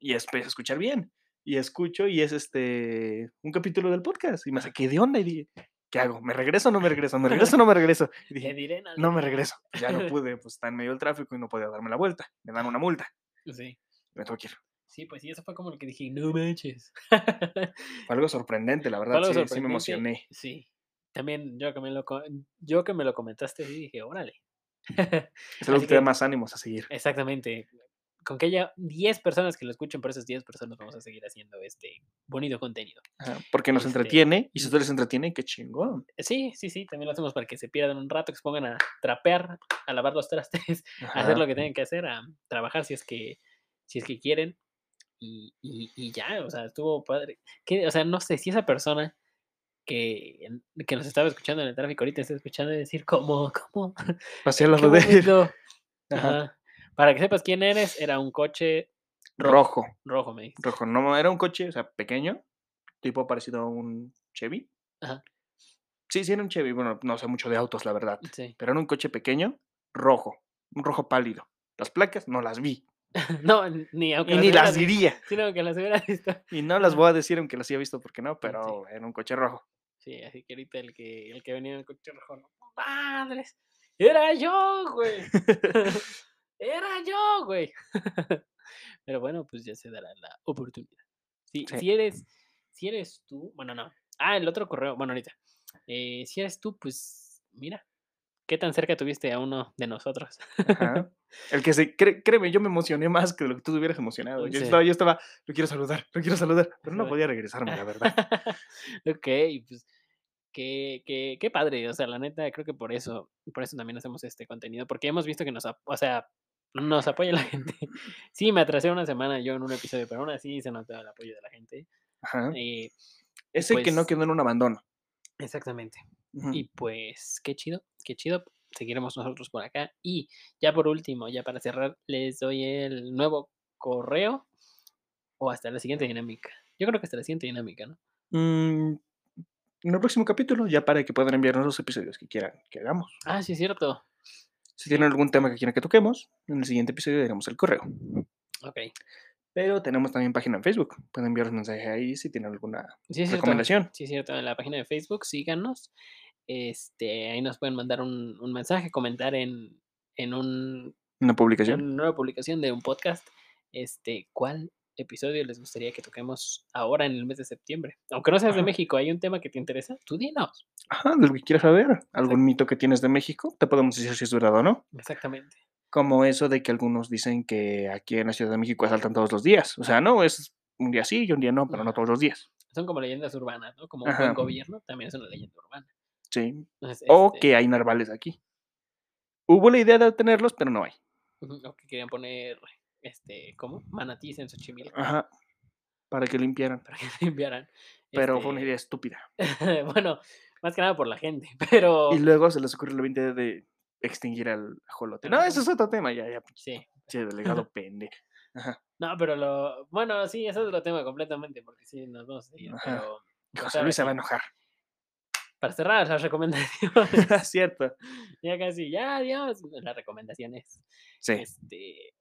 y empecé a escuchar bien. Y escucho y es este un capítulo del podcast. Y me saqué de onda y dije, ¿qué hago? ¿Me regreso o no me regreso? ¿Me regreso o no me regreso? Y dije, diré no me regreso. Ya no pude, pues está en medio del tráfico y no podía darme la vuelta. Me dan una multa. Sí. Me tengo que ir. Sí, pues sí, eso fue como lo que dije, no manches. Fue algo sorprendente, la verdad. Sí, sí me emocioné. Sí. También yo que me lo, yo que me lo comentaste, sí dije, órale. Es Así que te da más ánimos a seguir. Exactamente. Con que haya 10 personas que lo escuchen, por esas 10 personas vamos a seguir haciendo este bonito contenido. Ajá, Porque nos Este, entretiene y si ustedes les entretienen, qué chingón. Eh, Sí, sí, sí, también lo hacemos para que se pierdan un rato, que se pongan a trapear, a lavar los trastes, a hacer Ajá. lo que tienen que hacer, a trabajar si es que, si es que quieren. Y, y- y ya, o sea, estuvo padre. Que, o sea, no sé si esa persona que, que nos estaba escuchando en el tráfico ahorita está escuchando y decir, ¿cómo? ¿Cómo? Pasé Qué él. bonito". Ajá. Para que sepas quién eres, era un coche Rojo. rojo, me dijiste. Rojo. No, era un coche, o sea, pequeño, tipo parecido a un Chevy. Ajá. Sí, sí, era un Chevy. Bueno, no sé mucho de autos, la verdad. Sí. Pero era un coche pequeño, rojo. Un rojo pálido. Las placas no las vi. No, ni aunque Y ni las hubieras visto, diría. sino que las hubiera visto. Y no las voy a decir aunque las haya visto porque no, Sí. pero era un coche rojo. Sí, así que ahorita el que, el que venía en el coche rojo, no, madres, era yo, güey. era yo, güey. Pero bueno, pues ya se dará la oportunidad. Si, Sí. si eres, si eres tú, bueno, no. Ah, el otro correo, bueno, ahorita. Eh, si eres tú, pues mira, ¿qué tan cerca tuviste a uno de nosotros? Ajá. El que se, cre- créeme, yo me emocioné más que lo que tú te hubieras emocionado. Yo, Sí. estaba, yo estaba, lo quiero saludar, lo quiero saludar, pero no podía regresarme, la verdad. ok, pues qué, qué, qué padre. O sea, la neta, creo que por eso, por eso también hacemos este contenido, porque hemos visto que nos, o sea, nos apoya la gente. Sí, me atrasé una semana yo en un episodio, pero aún así se notó el apoyo de la gente. Ajá. Eh, Ese que no pues- quedó en un abandono. exactamente. Y pues, qué chido, qué chido. Seguiremos nosotros por acá. Y ya por último, ya para cerrar, les doy el nuevo correo o hasta la siguiente dinámica. Yo creo que hasta la siguiente dinámica, ¿no? Mm, en el próximo capítulo, ya para que puedan enviarnos los episodios que quieran que hagamos. Ah, sí, es cierto. Si tienen algún tema que quieran que toquemos, en el siguiente episodio diremos el correo. Ok. Pero tenemos también página en Facebook. Pueden enviarnos mensaje ahí si tienen alguna Sí, cierto. recomendación. Sí, es cierto. En la página de Facebook, síganos. Este, ahí nos pueden mandar un, un mensaje, comentar en, en, un, Una en publicación. una nueva publicación de un podcast. Este, ¿cuál episodio les gustaría que toquemos ahora en el mes de septiembre? Aunque no seas de. México, ¿hay un tema que te interesa? Tú dinos. Ajá, de lo que quieras saber. Algún mito que tienes de México, te podemos decir si es verdad o no. Exactamente. Como eso de que algunos dicen que aquí en la Ciudad de México asaltan todos los días. O sea, no, es un día sí y un día no, pero no todos los días. Son como leyendas urbanas, ¿no? Como un Ajá. buen gobierno también es una leyenda urbana. Sí. Entonces, O este, que hay narvales aquí. Hubo la idea de tenerlos, pero no hay. o que querían poner, este, ¿cómo? Manatís en Xochimilco Ajá. Para que limpiaran. para que limpiaran. Pero fue una Este, idea estúpida. bueno, más que nada por la gente, pero Y luego se les ocurrió la 20 de extinguir al ajolote. No, eso es otro tema, ya, ya. sí. Che, delegado pende. Ajá. No, pero lo. Bueno, sí, eso es otro tema completamente, porque sí, nos vamos a seguir. Ajá. Pero. pues José ahora Luis se va a enojar. Para cerrar las recomendaciones. Cierto. ya casi, ya, adiós. Las recomendaciones. Sí. Este.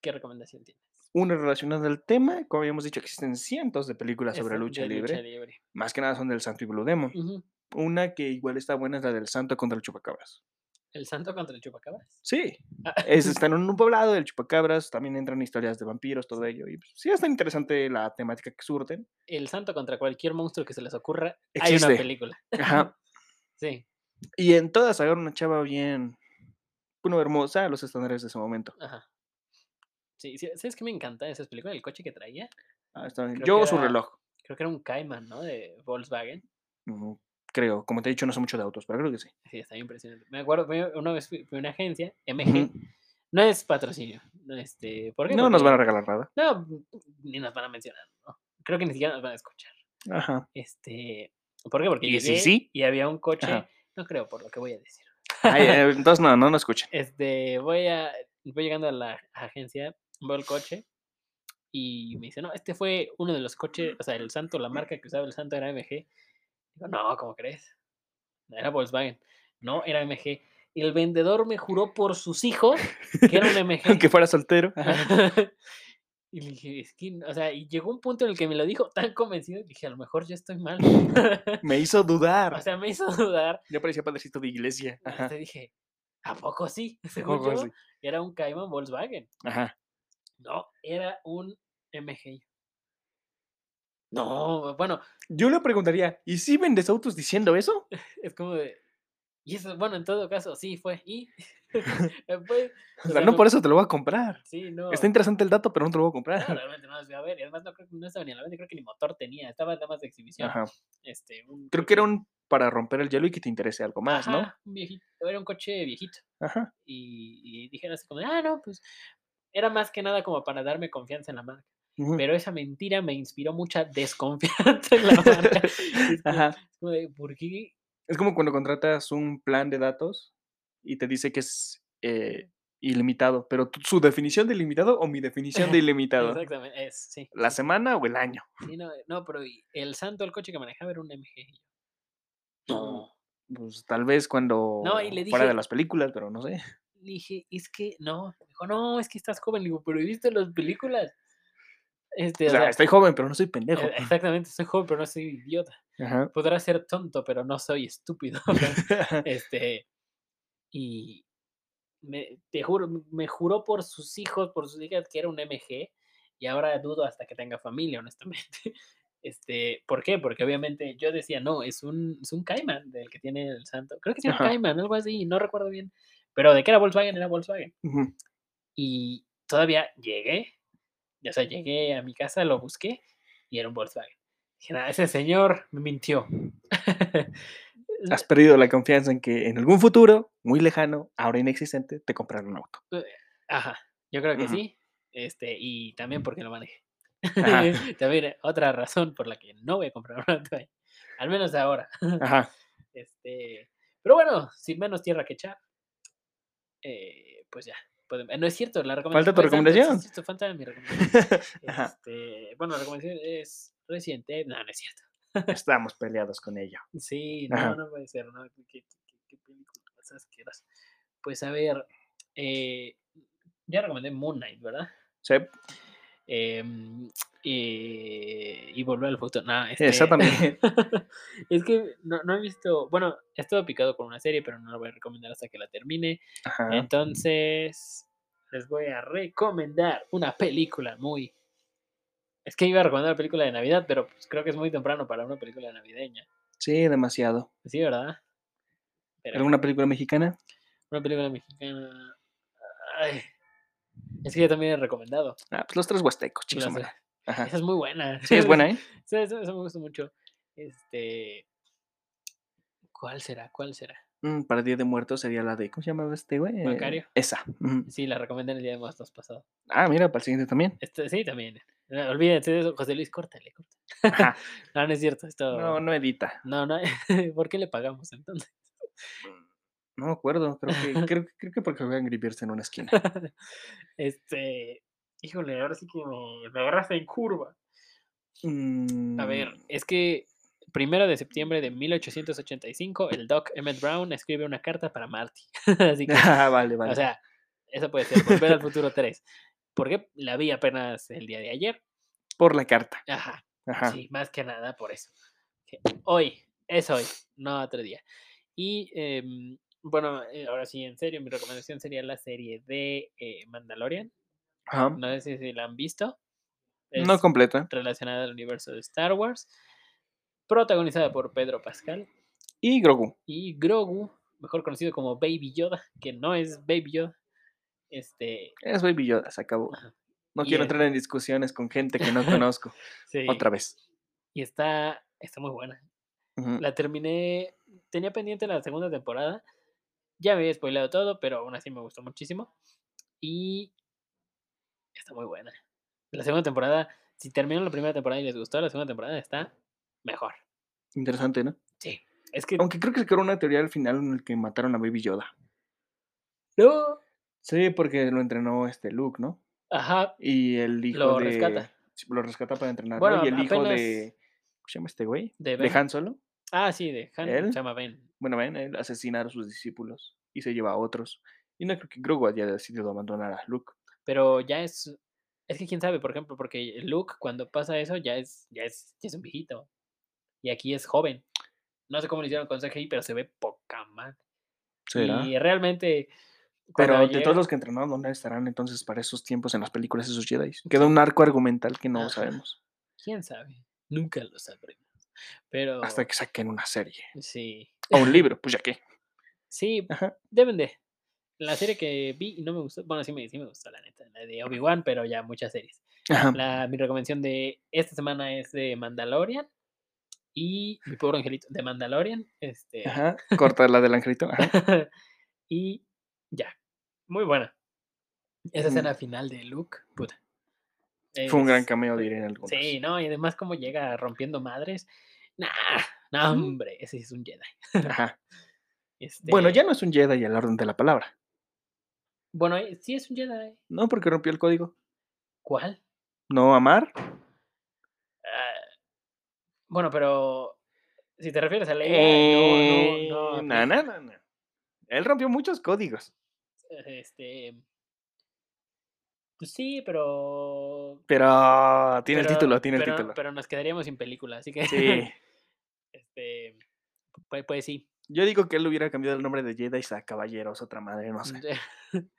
¿Qué recomendación tienes? Una relacionada al tema, como habíamos dicho, existen cientos de películas sobre lucha libre. libre. Más que nada son del Santo y Blue Demon. Ujú. Una que igual está buena es la del Santo contra el Chupacabras. ¿El santo contra el chupacabras? Sí, Ah, es, están en un poblado del Chupacabras, también entran historias de vampiros, todo ello. Y pues, sí, está interesante la temática que surten. el santo contra cualquier monstruo que se les ocurra. Hay una Existe. película. Ajá. Sí, Y en todas agarra una chava bien, bueno, hermosa a los estándares de ese momento. ajá. Sí, ¿sabes qué me encanta esas películas? El coche que traía. Ah, está bien. Yo su era- reloj, Creo que era un Cayman, ¿no? De Volkswagen. mm, creo. Como te he dicho, no sé mucho de autos, pero creo que sí. Sí, está impresionante. Me acuerdo, una vez fui, a una agencia, MG. No es patrocinio. no, Este, ¿Por qué? No nos van a regalar nada. No, ni nos van a mencionar, ¿no? Creo que ni siquiera nos van a escuchar. Ajá. Este, ¿Por qué? Porque ¿Y si llegué sí? y había un coche. Ajá. No creo, por lo que voy a decir. Ay, eh, entonces no, no nos escuchen. Este, voy a, voy llegando a la agencia, veo el coche y me dice, no, este fue uno de los coches, o sea, el Santo, la marca que usaba el Santo era MG. Digo, no, ¿cómo crees? Era Volkswagen. No, era MG. Y el vendedor me juró por sus hijos que era un MG. Aunque fuera soltero. y le dije, es que, o sea, y llegó un punto en el que me lo dijo tan convencido, dije, a lo mejor yo estoy mal. Me hizo dudar. o sea, me hizo dudar. ya parecía padrecito de iglesia. Ajá. hasta dije, ¿a poco sí? Según poco yo, sí? era un Cayman Volkswagen. Ajá. No, era un MG. No, bueno, Yo le preguntaría, ¿y si vendes autos diciendo eso? es como de. Y eso, bueno, en todo caso, sí fue. Y. pues, O sea, no no- por eso te lo voy a comprar. Sí, no. Está interesante el dato, pero no te lo voy a no, comprar. realmente no las voy a ver. Y además no, creo que no estaba ni a la venta, creo que ni motor tenía. Estaba nada más de exhibición. Ajá. Este, un Creo que era un para romper el hielo y que te interese algo más, ¿no? Ajá, un viejito. Era un coche viejito. Ajá. Y, y dijeron así como, ah, no, pues. Era más que nada como para darme confianza en la marca. Pero esa mentira me inspiró mucha desconfianza en la marca. Es como- Ajá. es como de, ¿por qué? Es como cuando contratas un plan de datos y te dice que es eh, ilimitado, pero su definición de ilimitado o mi definición de ilimitado. Exactamente, es, sí. ¿La semana o el año? sí, no, no, pero el santo, el coche que manejaba era un MG. No. Pues tal vez cuando le fuera de las películas, pero no sé. Le dije, es que no. Me dijo, no, es que estás joven. Le digo, pero ¿he visto las películas? Este, O o sea, estoy joven, pero no soy pendejo. eh, exactamente, soy joven, pero no soy idiota. Ajá. Podrá ser tonto, pero no soy estúpido. este, y me, te juro, me juró por sus hijos, por sus hijas que era un MG, y ahora dudo hasta que tenga familia, honestamente. Este, ¿por qué? Porque obviamente yo decía, no, es un, es un Cayman del que tiene el santo. Creo que tiene un. Cayman, algo así, no recuerdo bien. Pero de que era Volkswagen, era Volkswagen. Ujú. Y todavía llegué, o sea, llegué a mi casa, lo busqué y era un Volkswagen. Dije, "Nah, ese señor me mintió. Has perdido la confianza en que en algún futuro, muy lejano, ahora inexistente, te comprarán un auto. Ajá, yo creo que Ujú. sí. Este, y también porque lo manejé. También eh, otra razón por la que no voy a comprar un auto ahí. Al menos ahora. Ajá. Este, pero bueno, sin menos tierra que echar. Eh, pues ya. eh, No es cierto, la recomendación. tu falta mi recomendación. Este, bueno, la recomendación es reciente. No, no es cierto. Estamos peleados con ello. Sí, Ajá. no, no puede ser, ¿no? ¿Qué, qué, película más? Pues a ver, eh, ya recomendé Moon Knight, ¿verdad? Sí, eh, y Volver al Futuro. Este, exactamente. es que no, no he visto, bueno, he estado picado con una serie, pero no la voy a recomendar hasta que la termine. Ajá. Entonces, les voy a recomendar una película muy... Es que iba a recomendar una película de Navidad, pero pues creo que es muy temprano para una película navideña. Sí, demasiado. Sí, ¿verdad? Pero ¿Alguna película mexicana? una película mexicana... Ay, es que yo también he recomendado. Ah, pues los tres huastecos, chicos. Ajá. Esa es muy buena. Sí, es buena, ¿eh? Sí, eso, eso me gusta mucho. Este. ¿Cuál será? ¿Cuál será? Mm, para Día de Muertos sería la de. ¿Cómo se llamaba este güey? Macario. Esa. Sí, la recomendé en el día de muertos pasado. Ah, mira, para el siguiente también. Este, sí, también. No, olvídense de eso, José Luis, córtale, córtale. No, no es cierto. Esto. No, no edita. No, no. ¿Por qué le pagamos entonces? No me acuerdo. Creo que, creo, creo que porque voy a engrivirse en una esquina. este. Híjole, ahora sí que me, me agarraste en curva. A ver, Mm, es que primero de septiembre de 1885, el Doc Emmett Brown escribe una carta para Marty. Así que, Ah, vale, vale. o sea, eso puede ser Volver al Futuro 3. Porque la vi apenas el día de ayer. por la carta. Ajá, Ajá. sí, más que nada por eso. Hoy, es hoy, no otro día. Y em, bueno, eh, ahora sí, en serio, mi recomendación sería la serie de eh, Mandalorian. Ajá. No sé si la han visto. No Es ¿eh? relacionada al universo de Star Wars. Protagonizada por Pedro Pascal Y Grogu. y Grogu, mejor conocido como Baby Yoda, que no es Baby Yoda. Este, Es Baby Yoda, se acabó. Ajá. No Y quiero es- entrar en discusiones con gente que no conozco. sí, Otra vez. y está, está muy buena. La terminé, tenía pendiente la segunda temporada. Ya me había spoileado todo, pero aún así me gustó muchísimo. Y está muy buena. La segunda temporada, si terminaron la primera temporada y les gustó, la segunda temporada está mejor. Interesante, ¿no? Sí. Es que Aunque creo que se creó una teoría al final en el que mataron a Baby Yoda. no. Sí, porque lo entrenó este Luke, ¿no? Ajá. Y el hijo Lo de... rescata. Lo rescata para entrenarlo. Bueno, y el hijo de... ¿Cómo se llama este güey? De De Ben. Han Solo. Ah, sí, de Han. Se llama Ben. Bueno, ven, él asesina a sus discípulos y se lleva a otros. Y no creo que Grogu haya decidido abandonar a Luke. Pero ya es. Es que quién sabe, por ejemplo, porque Luke, cuando pasa eso, ya es, ya es, ya es un viejito. Y aquí es joven. No sé cómo lo hicieron con CGI, pero se ve poca mal. ¿Será? Y realmente. Pero de todos los que entrenaron, ¿dónde estarán entonces para esos tiempos en las películas esos Jedi? Queda un arco argumental que no Ajá. sabemos. ¿Quién sabe? Nunca lo sabremos. Pero. Hasta que saquen una serie. Sí. O un libro, pues ya que. Sí, Ajá. deben de. La serie que vi y no me gustó. Bueno, sí me, sí me gustó, la neta. La de Obi-Wan, pero ya muchas series. Ajá. La, mi recomendación de esta semana es de Mandalorian. Y mi pobre angelito de Mandalorian. Este, Ajá. Corta la del angelito. Ajá. y ya. Muy buena. Esa Ujú. escena final de Luke, puta. Fue un gran cameo, diré en algunos. Sí, no, y además como llega rompiendo madres. Nah, no, hombre, ese es un Jedi. Ajá. Este, Bueno, ya no es un Jedi al orden de la palabra. Bueno, eh, sí es un Jedi. No, porque rompió el código. ¿Cuál? No amar. Ah, bueno, pero si te refieres a Leia, Eh, no, no, no, no, aplica. no, no, no. Él rompió muchos códigos. Este, pues sí, pero Pero tiene pero- el título, tiene pero- el título. Pero nos quedaríamos sin película, así que Sí. este, pues, pues sí. Yo digo que él hubiera cambiado el nombre de Jedi a Caballeros, otra madre, no sé.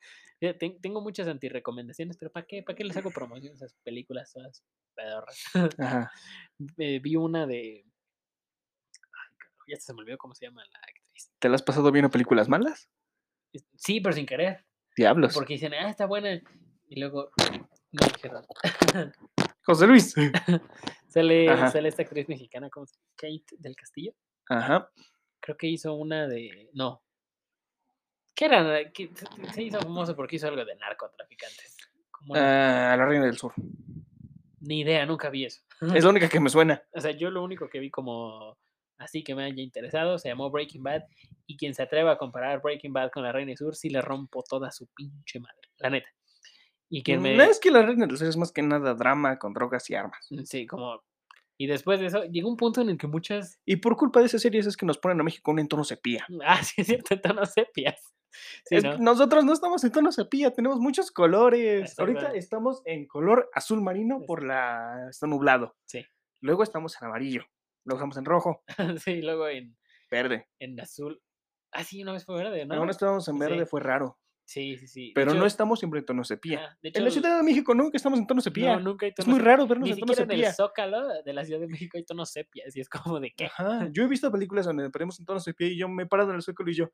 Tengo muchas antirecomendaciones, pero ¿para qué? ¿Para qué les hago promoción a esas películas todas pedorras? Ajá. Eh, vi una de. Ay, ya se me olvidó cómo se llama la actriz. ¿Te la has pasado viendo películas malas? Sí, pero sin querer. Diablos. Porque dicen, ah, está buena. Y luego. No. José Luis. sale, Ajá. sale esta actriz mexicana, ¿cómo se llama? Kate del Castillo. Ajá. Creo que hizo una de. No. ¿Qué era? Se- se hizo famoso porque hizo algo de narcotraficantes. Como una- Ah, la Reina del Sur. Ni idea, nunca vi eso. Es la única que me suena. O sea, yo lo único que vi como así que me haya interesado se llamó Breaking Bad. Y quien se atreva a comparar Breaking Bad con La Reina del Sur, sí le rompo toda su pinche madre. La neta. Y me. No es que la Reina del Sur es más que nada drama con drogas y armas. Sí, como. Y después de eso, llegó un punto en el que muchas. Y por culpa de esas series es que nos ponen a México un entorno sepia. Ah, sí, es cierto, en tono sepias. Sí, Es ¿no? que Nosotros no estamos en tono sepia, tenemos muchos colores. Ahorita estamos en color azul marino por la... está nublado. Sí. Luego estamos en amarillo. Luego estamos en rojo, sí, luego en, verde. en azul. Ah, sí, una vez fue verde, ¿no? Ahora estamos en verde, Sí. fue raro. Sí, sí, sí. Pero no hecho- estamos siempre en tono sepia. ajá, de En la hecho, Ciudad de México nunca estamos en tono sepia. No, nunca hay es tonos muy sepia. raro vernos Ni en tono siquiera en el sepia. Zócalo de la Ciudad de México hay tonos sepias. Y es como de qué. Ajá, Yo he visto películas donde ponemos en tono sepia y yo me he parado en el zócalo y yo,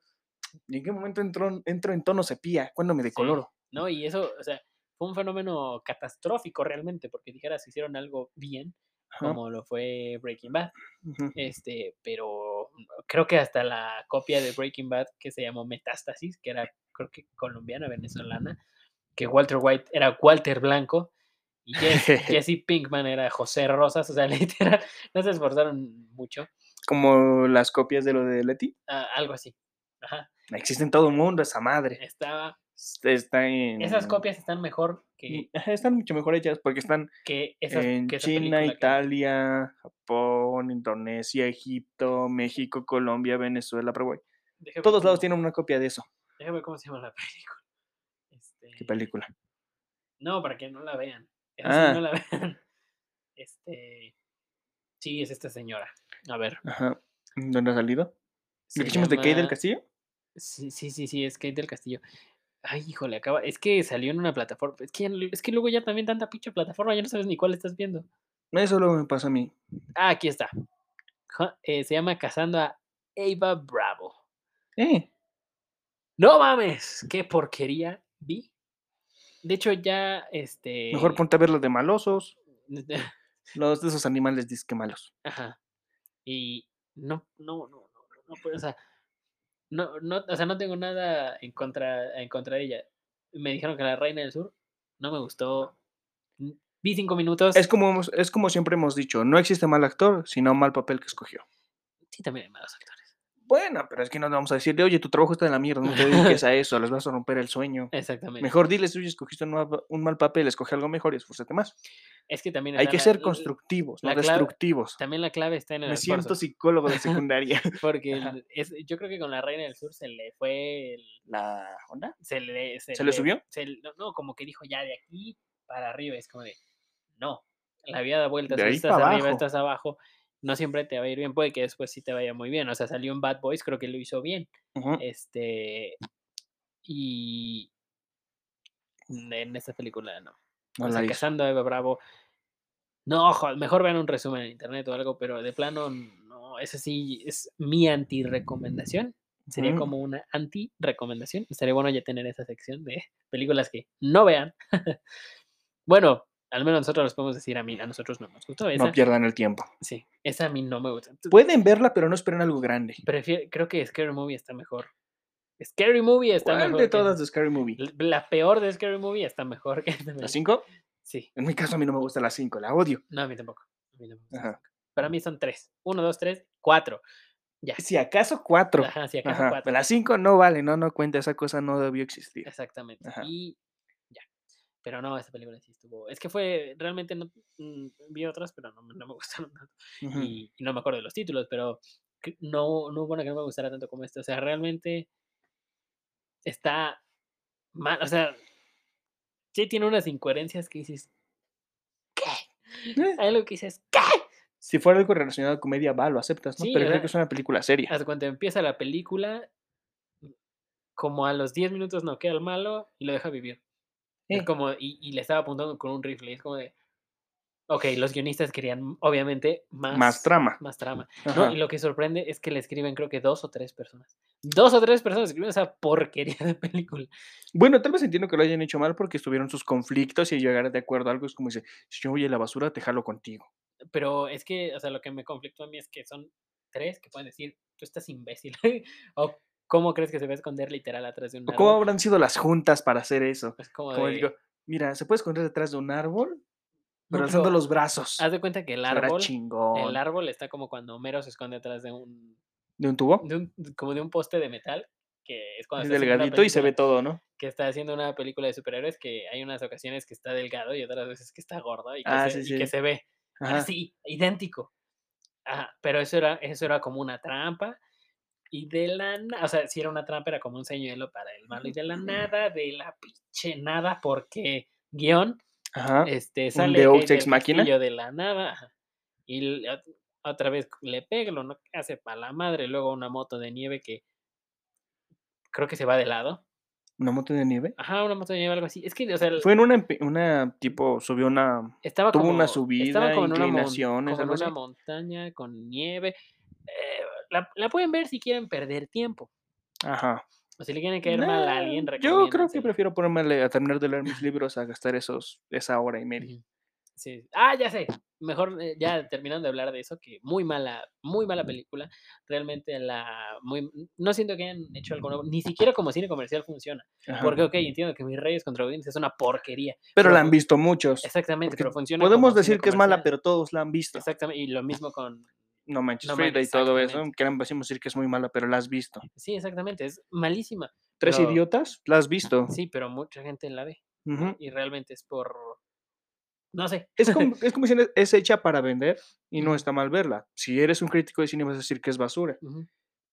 ¿y en qué momento entro, entro en tono sepia? ¿Cuándo me decoloro? ¿no? Y eso, o sea, fue un fenómeno catastrófico realmente, porque dijeras, hicieron algo bien, Ajá, como lo fue Breaking Bad. ujú. Este, pero creo que hasta la copia de Breaking Bad que se llamó Metástasis, que era creo que colombiana, venezolana, que Walter White era Walter Blanco y Jess- Jesse Pinkman era José Rosas, o sea, literal, no se esforzaron mucho, Como las copias de lo de Leti. ah, algo así. Ajá, Existe en todo el mundo esa madre. estaba. Está en... Esas copias están mejor que, Están mucho mejor hechas porque están que esas en que China, que- Italia, Japón, Indonesia, Egipto, México, Colombia, Venezuela, Paraguay. Déjame Todos lados tienen una copia de eso. Déjame ver cómo se llama la película. Este, ¿Qué película? No, para que no la vean. Sí, Ah. no la vean. Este. Sí, es esta señora. A ver. Ajá. ¿Dónde ha salido? ¿Lo que hicimos de Kate del llama- Castillo? Sí, sí, sí, sí, es Kate del Castillo. Ay, híjole, acaba. Es que salió en una plataforma. Es que, ya es que luego ya también tanta pinche plataforma, ya no sabes ni cuál estás viendo. Eso luego me pasa a mí. Ah, aquí está. Eh, se llama Cazando a Ava Bravo. Eh, ¡No mames! ¡Qué porquería vi! De hecho, ya este. mejor ponte a ver los de malosos. Los de esos animales disque malos. Ajá. Y no, no, no, no, no, no o sea, no, no, o sea, no tengo nada en contra, en contra de ella. Me dijeron que la Reina del Sur no me gustó. Vi cinco minutos. Es como, es como siempre hemos dicho, no existe mal actor, sino mal papel que escogió. Sí, también hay malos actores. Bueno, pero es que no le vamos a decirle, oye, tu trabajo está de la mierda, no te dediques a eso, les vas a romper el sueño. Exactamente. Mejor diles, oye, escogiste un mal, un mal papel, escoge algo mejor y esfuérzate más. Es que también Hay que la- ser constructivos, no clave- destructivos. También la clave está en el Me siento psicólogo de secundaria. Porque es, yo creo que con la Reina del Sur se le fue el, ¿La onda? se le, ¿Se le subió? se le- no, no, como que dijo ya de aquí para arriba. Es como de, no, la vida da vueltas, estás arriba, abajo. estás abajo. No siempre te va a ir bien, puede que después sí te vaya muy bien. O sea, salió en Bad Boys, creo que lo hizo bien. Ujú. Este, y en esta película no. No o sea. Cazando a Eva Bravo. No, ojo, mejor vean un resumen en internet o algo, pero de plano, no, esa sí es mi anti-recomendación. Sería Ujú. como una anti-recomendación. Estaría bueno ya tener esa sección de películas que no vean. bueno, al menos nosotros los podemos decir a mí, a nosotros no nos gustó. Esa, No pierdan el tiempo. sí, esa a mí no me gusta. Pueden verla, pero no esperen algo grande. prefiero- creo que Scary Movie está mejor. Scary Movie está ¿Cuál mejor. de que- todas de Scary Movie? La peor de Scary Movie está mejor que ¿La película. 5? Sí, En mi caso a mí no me gusta la 5, la odio. no, a mí tampoco. a mí no me gusta Ajá. Para mí son tres. Uno, dos, tres, cuatro. Ya. Si acaso 4. Ajá, si acaso Ajá. cuatro. La 5 no vale, no, no cuenta, esa cosa no debió existir. Exactamente. Ajá. Y. Pero no, esta película sí estuvo. Es que fue, realmente no mm, vi otras, pero no, me- no me gustaron tanto. Y, y no me acuerdo de los títulos, pero no, no hubo una que no me gustara tanto como esta. O sea, realmente está mal. O sea, sí tiene unas incoherencias que dices, ¿qué? Eh, Hay algo que dices, ¿qué? Si fuera algo relacionado a comedia, va, lo aceptas, ¿no? Sí, Pero creo que es una película seria. Hasta cuando empieza la película, como a los 10 minutos noquea al malo y lo deja vivir. Es como, y, y le estaba apuntando con un rifle. Es como de. Ok, los guionistas querían, obviamente, más, Más trama. Más trama. No, y lo que sorprende es que le escriben, creo que dos o tres personas. Dos o tres personas escriben esa porquería de película. Bueno, tal vez entiendo que lo hayan hecho mal porque estuvieron sus conflictos y llegar de acuerdo a algo es como dice, si yo voy a la basura, te jalo contigo. Pero es que, o sea, lo que me conflictó a mí es que son tres que pueden decir, tú estás imbécil. o ¿cómo crees que se va a esconder literal atrás de un ¿O ¿Cómo árbol? habrán sido las juntas para hacer eso? Es como Como de, digo, mira, se puede esconder detrás de un árbol, No, pero alzando pero los brazos. haz de cuenta que el árbol, el árbol está como cuando Homero se esconde atrás de un, ¿De un tubo? de un- como de un poste de metal, que es cuando Es delgadito y se ve todo, ¿no? que está haciendo una película de superhéroes que hay unas ocasiones que está delgado y otras veces que está gordo y que, Ah, se, sí, y que sí. se ve Ajá. así, idéntico. Ajá, pero eso era, eso era como una trampa y de la nada, o sea, si era una trampa era como un señuelo para el malo y de la nada, de la pinche nada, porque guion, Ajá. este, sale Machina. Castillo de la nada y otra vez le pega, lo no hace para la madre, luego una moto de nieve que creo que se va de lado. ¿Una moto de nieve? Ajá, una moto de nieve, algo así. Es que, o sea, el- Fue en una, una tipo, subió una... estaba tuvo como, una estaba subida, como en una, mon- inclinaciones, como en una montaña con nieve. Eh, la, la pueden ver si quieren perder tiempo. Ajá. O si le quieren caer mal a alguien, Yo creo que prefiero ponerme a, terminar de leer mis libros a gastar esos, esa hora y media. Sí. Ah, ya sé. Mejor eh, ya terminando de hablar de eso, que muy mala, muy mala película. Realmente la muy no siento que hayan hecho algo nuevo, ni siquiera como cine comercial funciona. Ajá. Porque ok, entiendo que Mis Reyes contra Godines es una porquería. pero la han visto muchos. Exactamente, pero funciona. Podemos decir que es mala, pero todos la han visto. Exactamente, y lo mismo con No manches, No Frida y todo eso. decimos decir que es muy mala, pero la has visto. Sí, exactamente, es malísima. ¿Tres Pero- idiotas? La has visto. Sí, pero mucha gente la ve. Y realmente es por. No sé. Es como, es como si es hecha para vender y no está mal verla. Si eres un crítico de cine vas a decir que es basura.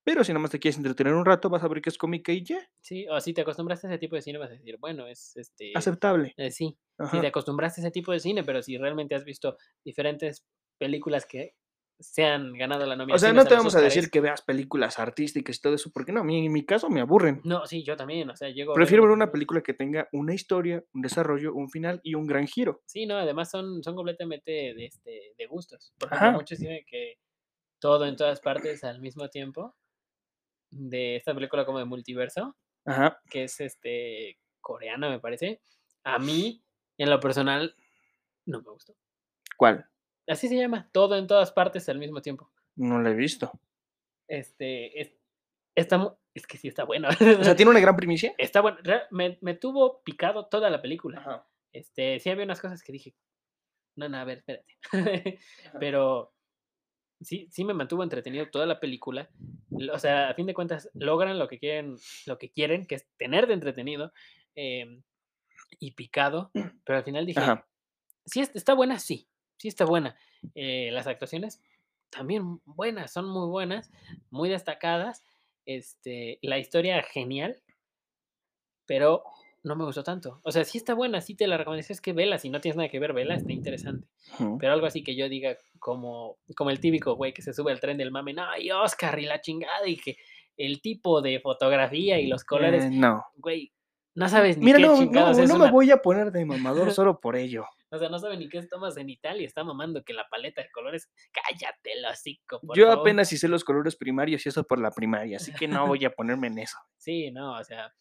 Pero si nada más te quieres entretener un rato, vas a ver que es cómica y ya. Sí, o si te acostumbraste a ese tipo de cine, vas a decir, bueno, es este. Aceptable. eh, sí, si Ajá. te acostumbraste a ese tipo de cine, pero si realmente has visto diferentes películas que se han ganado la O nominación. sea, no te vamos a decir que veas películas artísticas y todo eso, porque no, a mí, en mi caso me aburren. No, sí, yo también, o sea, llego. Prefiero ver una película que tenga una historia, un desarrollo, un final y un gran giro. Sí, no, además son, son completamente de, este, de gustos. Por Ajá. muchos dicen que todo en todas partes al mismo tiempo, de esta película como de multiverso, Ajá. que es este coreana, me parece. A mí, en lo personal, no me gustó. ¿Cuál? Así se llama, todo en todas partes al mismo tiempo. No la he visto. Este, es, está, es que sí está bueno. O sea, tiene una gran primicia. está bueno. Me, me tuvo picado toda la película. Ajá. Este, sí había unas cosas que dije, no, no, a ver, espérate. Pero sí, sí me mantuvo entretenido toda la película. O sea, a fin de cuentas, logran lo que quieren, lo que quieren, que es tenerte entretenido em, y picado. Pero al final dije, Ajá. sí es- está buena, sí, sí está buena. Eh, las actuaciones también buenas, son muy buenas, muy destacadas. Este, la historia genial, pero no me gustó tanto. O sea, sí está buena, sí te la recomiendo. Es que vela, si no tienes nada que ver, vela, está interesante. Pero algo así que yo diga como, como el típico güey que se sube al tren del mame, no, y Oscar y la chingada, y que el tipo de fotografía y los colores, Eh, no. güey, no sabes ni Mira, qué no, chingados no, es no una- me voy a poner de mamador solo por ello. O sea, no sabe ni qué es tomas en Italia, está mamando que la paleta de colores, cállate el hocico, por Yo favor. apenas hice los colores primarios y eso por la primaria, así que no voy a ponerme en eso. Sí, no, o sea,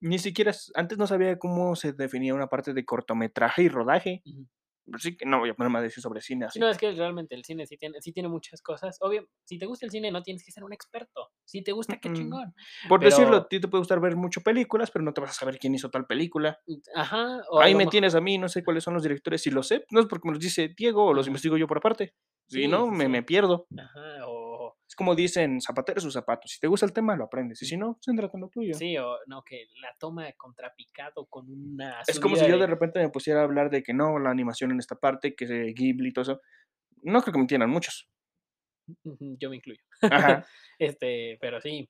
Ni siquiera, antes no sabía cómo se definía una parte de cortometraje y rodaje. Así que no voy a ponerme a decir sobre cine así. Sí, no, es que realmente el cine sí tiene, sí tiene muchas cosas. Obvio, si te gusta el cine no tienes que ser un experto. Si te gusta, qué Mm, chingón. Por decirlo, a ti te puede gustar ver mucho películas, pero no te vas a saber quién hizo tal película. Ajá. O a Ahí me mejor- tienes a mí, no sé cuáles son los directores, si lo sé, no es porque me los dice Diego o los Ajá. investigo yo por aparte. Si Sí, no, sí, me, sí. me pierdo. Ajá, o como dicen, zapatero sus zapatos. Si te gusta el tema, lo aprendes. Y si no, céntrate en lo tuyo. sí, o no, que la toma contrapicado con una. Es como si subida yo de repente me pusiera a hablar de que no, la animación en esta parte, que se Ghibli y todo eso. No creo que me entiendan muchos. Yo me incluyo. Ajá. Este, pero sí.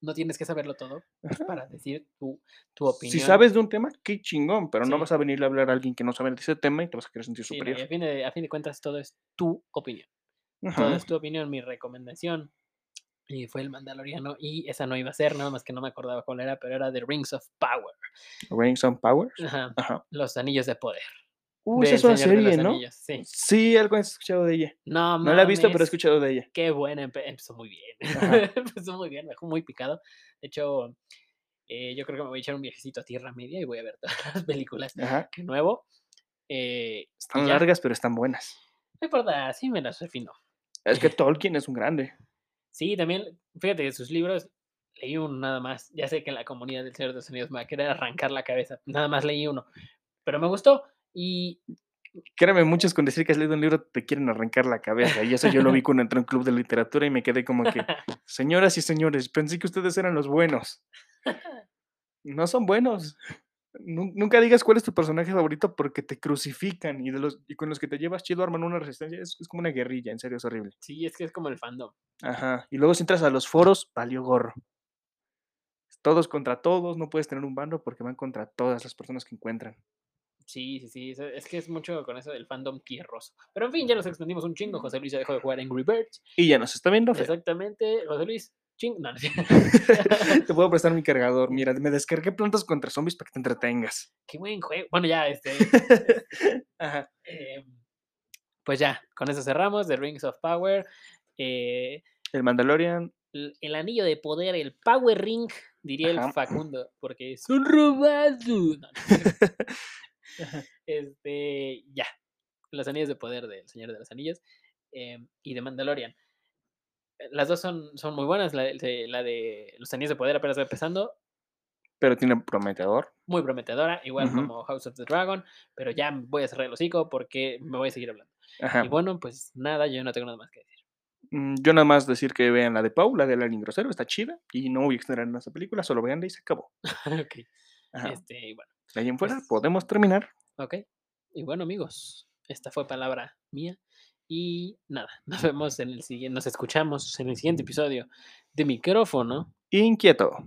No tienes que saberlo todo pues, para decir tu, tu opinión. Si sabes de un tema, qué chingón, pero no Sí. vas a venirle a hablar a alguien que no sabe de ese tema y te vas a querer sentir Sí, no, superior. a, fin de, a fin de cuentas, todo es tu opinión. Ajá. Todo es tu opinión. Mi recomendación y fue el Mandaloriano. Y esa no iba a ser, nada más que no me acordaba cuál era, pero era The Rings of Power. Rings on Powers. Ajá. Ajá. Los anillos de poder. Uy, esa es una serie, ¿no? Anillos, Sí. Sí, algo he escuchado de ella. No, No la he visto, pero he escuchado de ella. Qué buena, empe- empezó muy bien. Empezó muy bien, me dejó muy picado. De hecho, eh, yo creo que me voy a echar un viajecito a Tierra Media y voy a ver todas las películas Ajá. de nuevo. Eh, Están largas, pero están buenas. No importa, así me las refino. Es que Tolkien es un grande. Sí, también, fíjate, de sus libros leí uno nada más. Ya sé que en la comunidad del Señor de los Anillos me va a querer arrancar la cabeza. Nada más leí uno. Pero me gustó. Y Créeme, muchos con decir que has leído un libro te quieren arrancar la cabeza. Y eso yo lo vi cuando entré a un club de literatura y me quedé como que, señoras y señores, pensé que ustedes eran los buenos. No son buenos. Nu- Nunca digas cuál es tu personaje favorito porque te crucifican y, de los, y con los que te llevas chido arman una resistencia. Es, es como una guerrilla, en serio, es horrible. sí, es que es como el fandom. Ajá. Y luego si entras a los foros, valió gorro. Todos contra todos, no puedes tener un bando porque van contra todas las personas que encuentran. Sí, sí, sí. Es que es mucho con eso del fandom tierroso. Pero en fin, ya nos extendimos un chingo. José Luis ya dejó de jugar Angry Birds. Y ya nos está viendo. Exactamente. José Luis, ching. No, no es cierto. te puedo prestar mi cargador. Mira, me descargué plantas contra zombies para que te entretengas. Qué buen juego. Bueno, ya, este. Ajá. em, pues ya, con eso cerramos. The Rings of Power. eh, El Mandalorian. el anillo de poder, el Power Ring diría el. Facundo, porque no es cierto. este, ya. Los anillos de poder del Señor de los Anillos em, y de Mandalorian. Las dos son, son muy buenas. La de, la de Los Anillos de Poder apenas va empezando. Pero tiene prometedor. Muy prometedora, igual como House of the Dragon. Pero ya voy a cerrar el hocico porque me voy a seguir hablando. Ajá. Y bueno, pues nada, yo no tengo nada más que decir. Mm, Yo nada más decir que vean la de Pau, la de Alien Grosero, está chida. Y no voy a extender en esa película, solo veanla y se acabó. ok. Ajá. Este, y bueno, De ahí en fuera pues- podemos terminar. ok. Y bueno, amigos, esta fue palabra mía. Y nada, nos vemos en el siguiente, nos escuchamos en el siguiente episodio de micrófono. Inquieto.